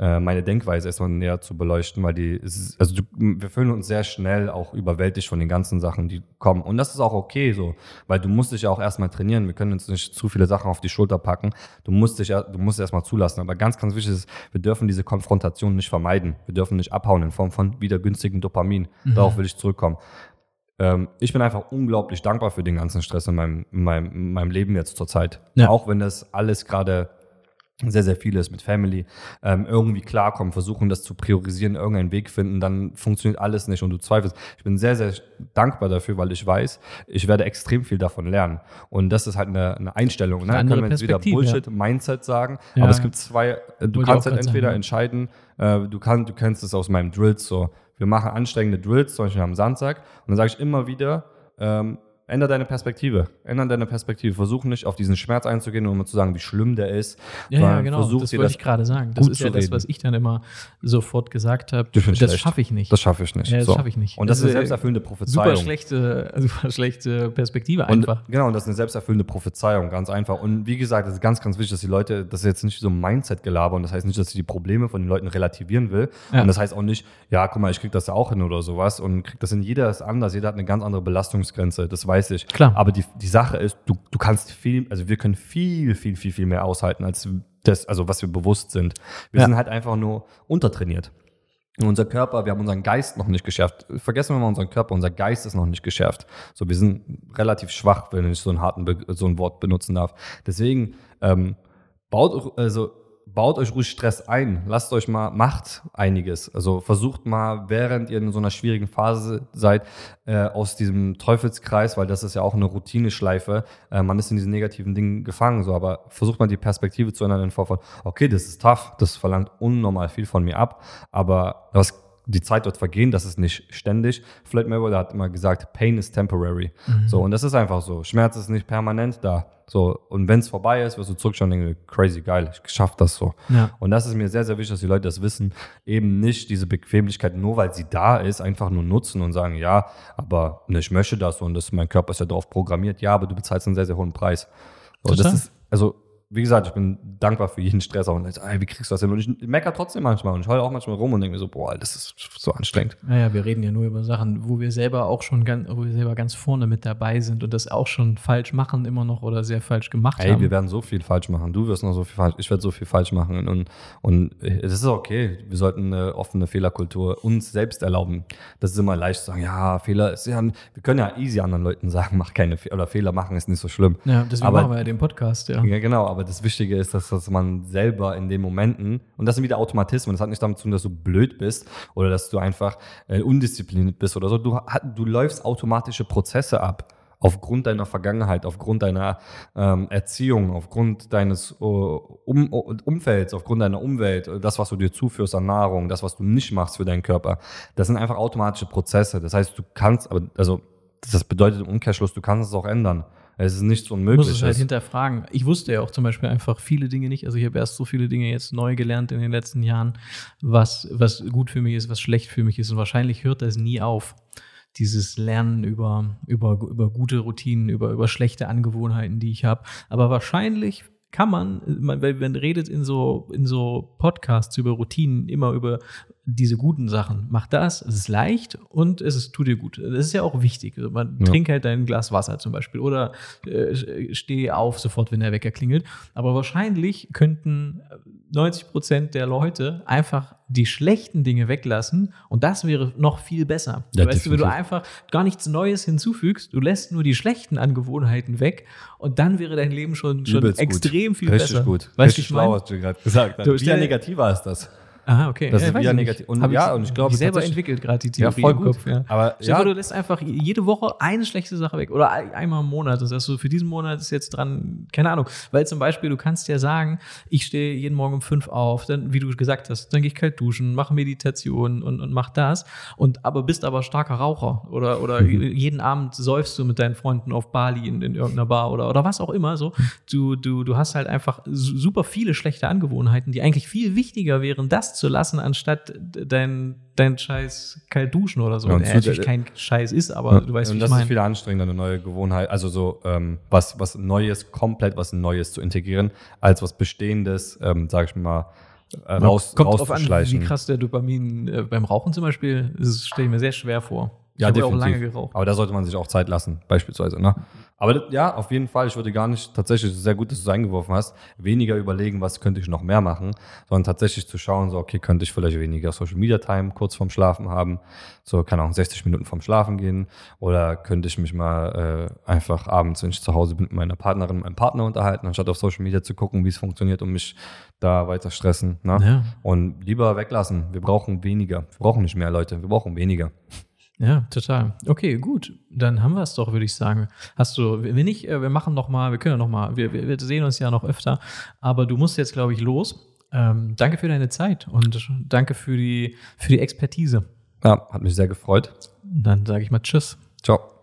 S2: meine Denkweise erstmal näher zu beleuchten, weil die, also wir fühlen uns sehr schnell auch überwältigt von den ganzen Sachen, die kommen. Und das ist auch okay so, weil du musst dich ja auch erstmal trainieren. Wir können uns nicht zu viele Sachen auf die Schulter packen. Du musst dich du musst erstmal zulassen. Aber ganz, ganz wichtig ist, wir dürfen diese Konfrontation nicht vermeiden. Wir dürfen nicht abhauen in Form von wieder günstigen Dopamin. Mhm. Darauf will ich zurückkommen ähm, ich bin einfach unglaublich dankbar für den ganzen Stress in meinem, in meinem, in meinem Leben jetzt zurzeit. Ja. Auch wenn das alles gerade sehr, sehr vieles mit Family ähm, irgendwie klarkommen, versuchen das zu priorisieren, irgendeinen Weg finden, dann funktioniert alles nicht und du zweifelst. Ich bin sehr, sehr dankbar dafür, weil ich weiß, ich werde extrem viel davon lernen. Und das ist halt eine, eine Einstellung. Ne? Können wir jetzt wieder Bullshit, ja. Mindset sagen, ja, aber es gibt zwei, äh, du kannst halt entweder sagen, entscheiden, äh, du, kann, du kennst es aus meinem Drills so, wir machen anstrengende Drills, zum Beispiel am Samstag, und dann sage ich immer wieder, ähm, Änder deine Perspektive. Ändern deine Perspektive. Versuch nicht auf diesen Schmerz einzugehen und um zu sagen, wie schlimm der ist.
S1: Ja, ja genau. das wollte ich gerade sagen. Das ist ja das, was ich dann immer sofort gesagt habe. Das schaffe ich nicht.
S2: Das schaffe ich nicht.
S1: Ja, das so. schaffe ich nicht.
S2: Und das, das ist eine selbsterfüllende Prophezeiung.
S1: Super schlechte, *laughs* super schlechte Perspektive einfach.
S2: Und, genau, und das ist eine selbsterfüllende Prophezeiung, ganz einfach. Und wie gesagt, es ist ganz, ganz wichtig, dass die Leute, das ist jetzt nicht so ein Mindset-Gelaber und das heißt nicht, dass ich die Probleme von den Leuten relativieren will. Ja. Und das heißt auch nicht, ja, guck mal, ich krieg das ja auch hin oder sowas und krieg das hin. Jeder ist anders, jeder hat eine ganz andere Belastungsgrenze, das weiß ich.
S1: Klar.
S2: Aber die die, Sache ist, du, du kannst viel, also wir können viel, viel, viel, viel mehr aushalten, als das, also was wir bewusst sind. Wir ja. sind halt einfach nur untertrainiert. Und unser Körper, wir haben unseren Geist noch nicht geschärft. Vergessen wir mal unseren Körper, unser Geist ist noch nicht geschärft. So, wir sind relativ schwach, wenn ich so einen harten, so ein Wort benutzen darf. Deswegen ähm, baut, also baut euch ruhig Stress ein. Lasst euch mal, macht einiges. Also versucht mal, während ihr in so einer schwierigen Phase seid, äh, aus diesem Teufelskreis, weil das ist ja auch eine Routineschleife. Äh, man ist in diesen negativen Dingen gefangen, so, aber versucht mal die Perspektive zu ändern in von, okay, das ist tough, das verlangt unnormal viel von mir ab, aber was die Zeit dort vergehen, das ist nicht ständig. Floyd Mayweather hat immer gesagt, Pain is temporary. Mhm. So, und das ist einfach so. Schmerz ist nicht permanent da. So, und wenn es vorbei ist, wirst du zurückschauen und denken, crazy geil, ich schaff das so. Ja. Und das ist mir sehr, sehr wichtig, dass die Leute das wissen, eben nicht diese Bequemlichkeit, nur weil sie da ist, einfach nur nutzen und sagen, ja, aber ne, ich möchte das und das, mein Körper ist ja darauf programmiert, ja, aber du bezahlst einen sehr, sehr hohen Preis. So, das ist, also wie gesagt, ich bin dankbar für jeden Stress auch. Und ich, ey, wie kriegst du das hin? Und ich meckere trotzdem manchmal und ich heule auch manchmal rum und denke mir so, boah, das ist so anstrengend.
S1: Naja, wir reden ja nur über Sachen, wo wir selber auch schon ganz, wo wir selber ganz vorne mit dabei sind und das auch schon falsch machen immer noch oder sehr falsch gemacht
S2: ey,
S1: haben.
S2: wir werden so viel falsch machen. Du wirst noch so viel falsch, ich werde so viel falsch machen und, und es ist okay. Wir sollten eine offene Fehlerkultur uns selbst erlauben. Das ist immer leicht zu sagen, ja, Fehler ist ja, wir können ja easy anderen Leuten sagen, mach keine Fehler oder Fehler machen ist nicht so schlimm.
S1: Ja, deswegen aber, machen wir ja den Podcast, ja.
S2: Ja, genau, aber das Wichtige ist, dass, dass man selber in den Momenten, und das sind wieder Automatismen, das hat nicht damit zu tun, dass du blöd bist oder dass du einfach äh, undiszipliniert bist oder so. Du, du läufst automatische Prozesse ab aufgrund deiner Vergangenheit, aufgrund deiner ähm, Erziehung, aufgrund deines uh, um, Umfelds, aufgrund deiner Umwelt, das, was du dir zuführst an Nahrung, das, was du nicht machst für deinen Körper, das sind einfach automatische Prozesse. Das heißt, du kannst, aber also das bedeutet im Umkehrschluss, du kannst es auch ändern. Es ist nichts Unmögliches.
S1: Muss es halt hinterfragen. Ich wusste ja auch zum Beispiel einfach viele Dinge nicht. Also ich habe erst so viele Dinge jetzt neu gelernt in den letzten Jahren, was, was gut für mich ist, was schlecht für mich ist. Und wahrscheinlich hört das nie auf. Dieses Lernen über, über, über gute Routinen, über, über schlechte Angewohnheiten, die ich habe. Aber wahrscheinlich kann man, man, man redet in so, in so Podcasts über Routinen immer über diese guten Sachen. Mach das, es ist leicht und es ist, tut dir gut. Das ist ja auch wichtig. Also man ja. trink halt ein Glas Wasser zum Beispiel oder äh, steh auf sofort, wenn der Wecker klingelt. Aber wahrscheinlich könnten 90 Prozent der Leute einfach die schlechten Dinge weglassen und das wäre noch viel besser. Ja, weißt du, wenn du einfach gar nichts Neues hinzufügst, du lässt nur die schlechten Angewohnheiten weg und dann wäre dein Leben schon, schon extrem viel
S2: Richtig
S1: besser.
S2: Richtig gut. Weißt Richtig schlau, was du gerade gesagt hast. Wie negativer ist das?
S1: Aha, okay.
S2: Das ja, ist wieder negativ.
S1: Und, ja, und ich glaube, selber entwickelt gerade die
S2: Theorie ja, voll im Kopf. Ja.
S1: Aber Stell ja. du lässt einfach jede Woche eine schlechte Sache weg oder einmal im Monat. Das heißt, so für diesen Monat ist jetzt dran, keine Ahnung. Weil zum Beispiel, du kannst ja sagen, ich stehe jeden Morgen um fünf auf, dann, wie du gesagt hast, dann gehe ich kalt duschen, mache Meditation und, und mach das. Und aber bist aber starker Raucher oder, oder mhm. jeden Abend säufst du mit deinen Freunden auf Bali in, in irgendeiner Bar oder, oder was auch immer. So, du, du, du hast halt einfach super viele schlechte Angewohnheiten, die eigentlich viel wichtiger wären, das zu lassen, anstatt statt dein, dein Scheiß kalt duschen oder so. Ja,
S2: der
S1: natürlich kein Scheiß ist, aber ja, du weißt,
S2: wie
S1: ich
S2: das ist viel anstrengender, eine neue Gewohnheit, also so ähm, was, was Neues, komplett was Neues zu integrieren, als was Bestehendes, ähm, sag ich mal, äh, raus,
S1: Kommt drauf an, wie krass der Dopamin äh, beim Rauchen zum Beispiel, das stelle ich mir sehr schwer vor. Ich
S2: Ja,
S1: habe auch lange geraucht.
S2: Aber da sollte man sich auch Zeit lassen, beispielsweise. Ne? Aber ja, auf jeden Fall, ich würde gar nicht, tatsächlich, sehr gut, dass du es eingeworfen hast, weniger überlegen, was könnte ich noch mehr machen, sondern tatsächlich zu schauen, so, okay, könnte ich vielleicht weniger Social Media Time kurz vorm Schlafen haben, so, keine Ahnung, 60 Minuten vorm Schlafen gehen, oder könnte ich mich mal äh, einfach abends, wenn ich zu Hause bin, mit meiner Partnerin, meinem Partner unterhalten, anstatt auf Social Media zu gucken, wie es funktioniert und mich da weiter stressen. Ne?
S1: Ja.
S2: Und lieber weglassen. Wir brauchen weniger. Wir brauchen nicht mehr Leute, wir brauchen weniger.
S1: Ja, total. Okay, gut. Dann haben wir es doch, würde ich sagen. Hast du, wenn nicht, äh, wir machen noch mal, wir können noch mal, wir, wir, sehen uns ja noch öfter, aber du musst jetzt, glaube ich, los. Ähm, danke für deine Zeit und danke für die, für die Expertise.
S2: Ja, hat mich sehr gefreut.
S1: Dann sage ich mal Tschüss.
S2: Ciao.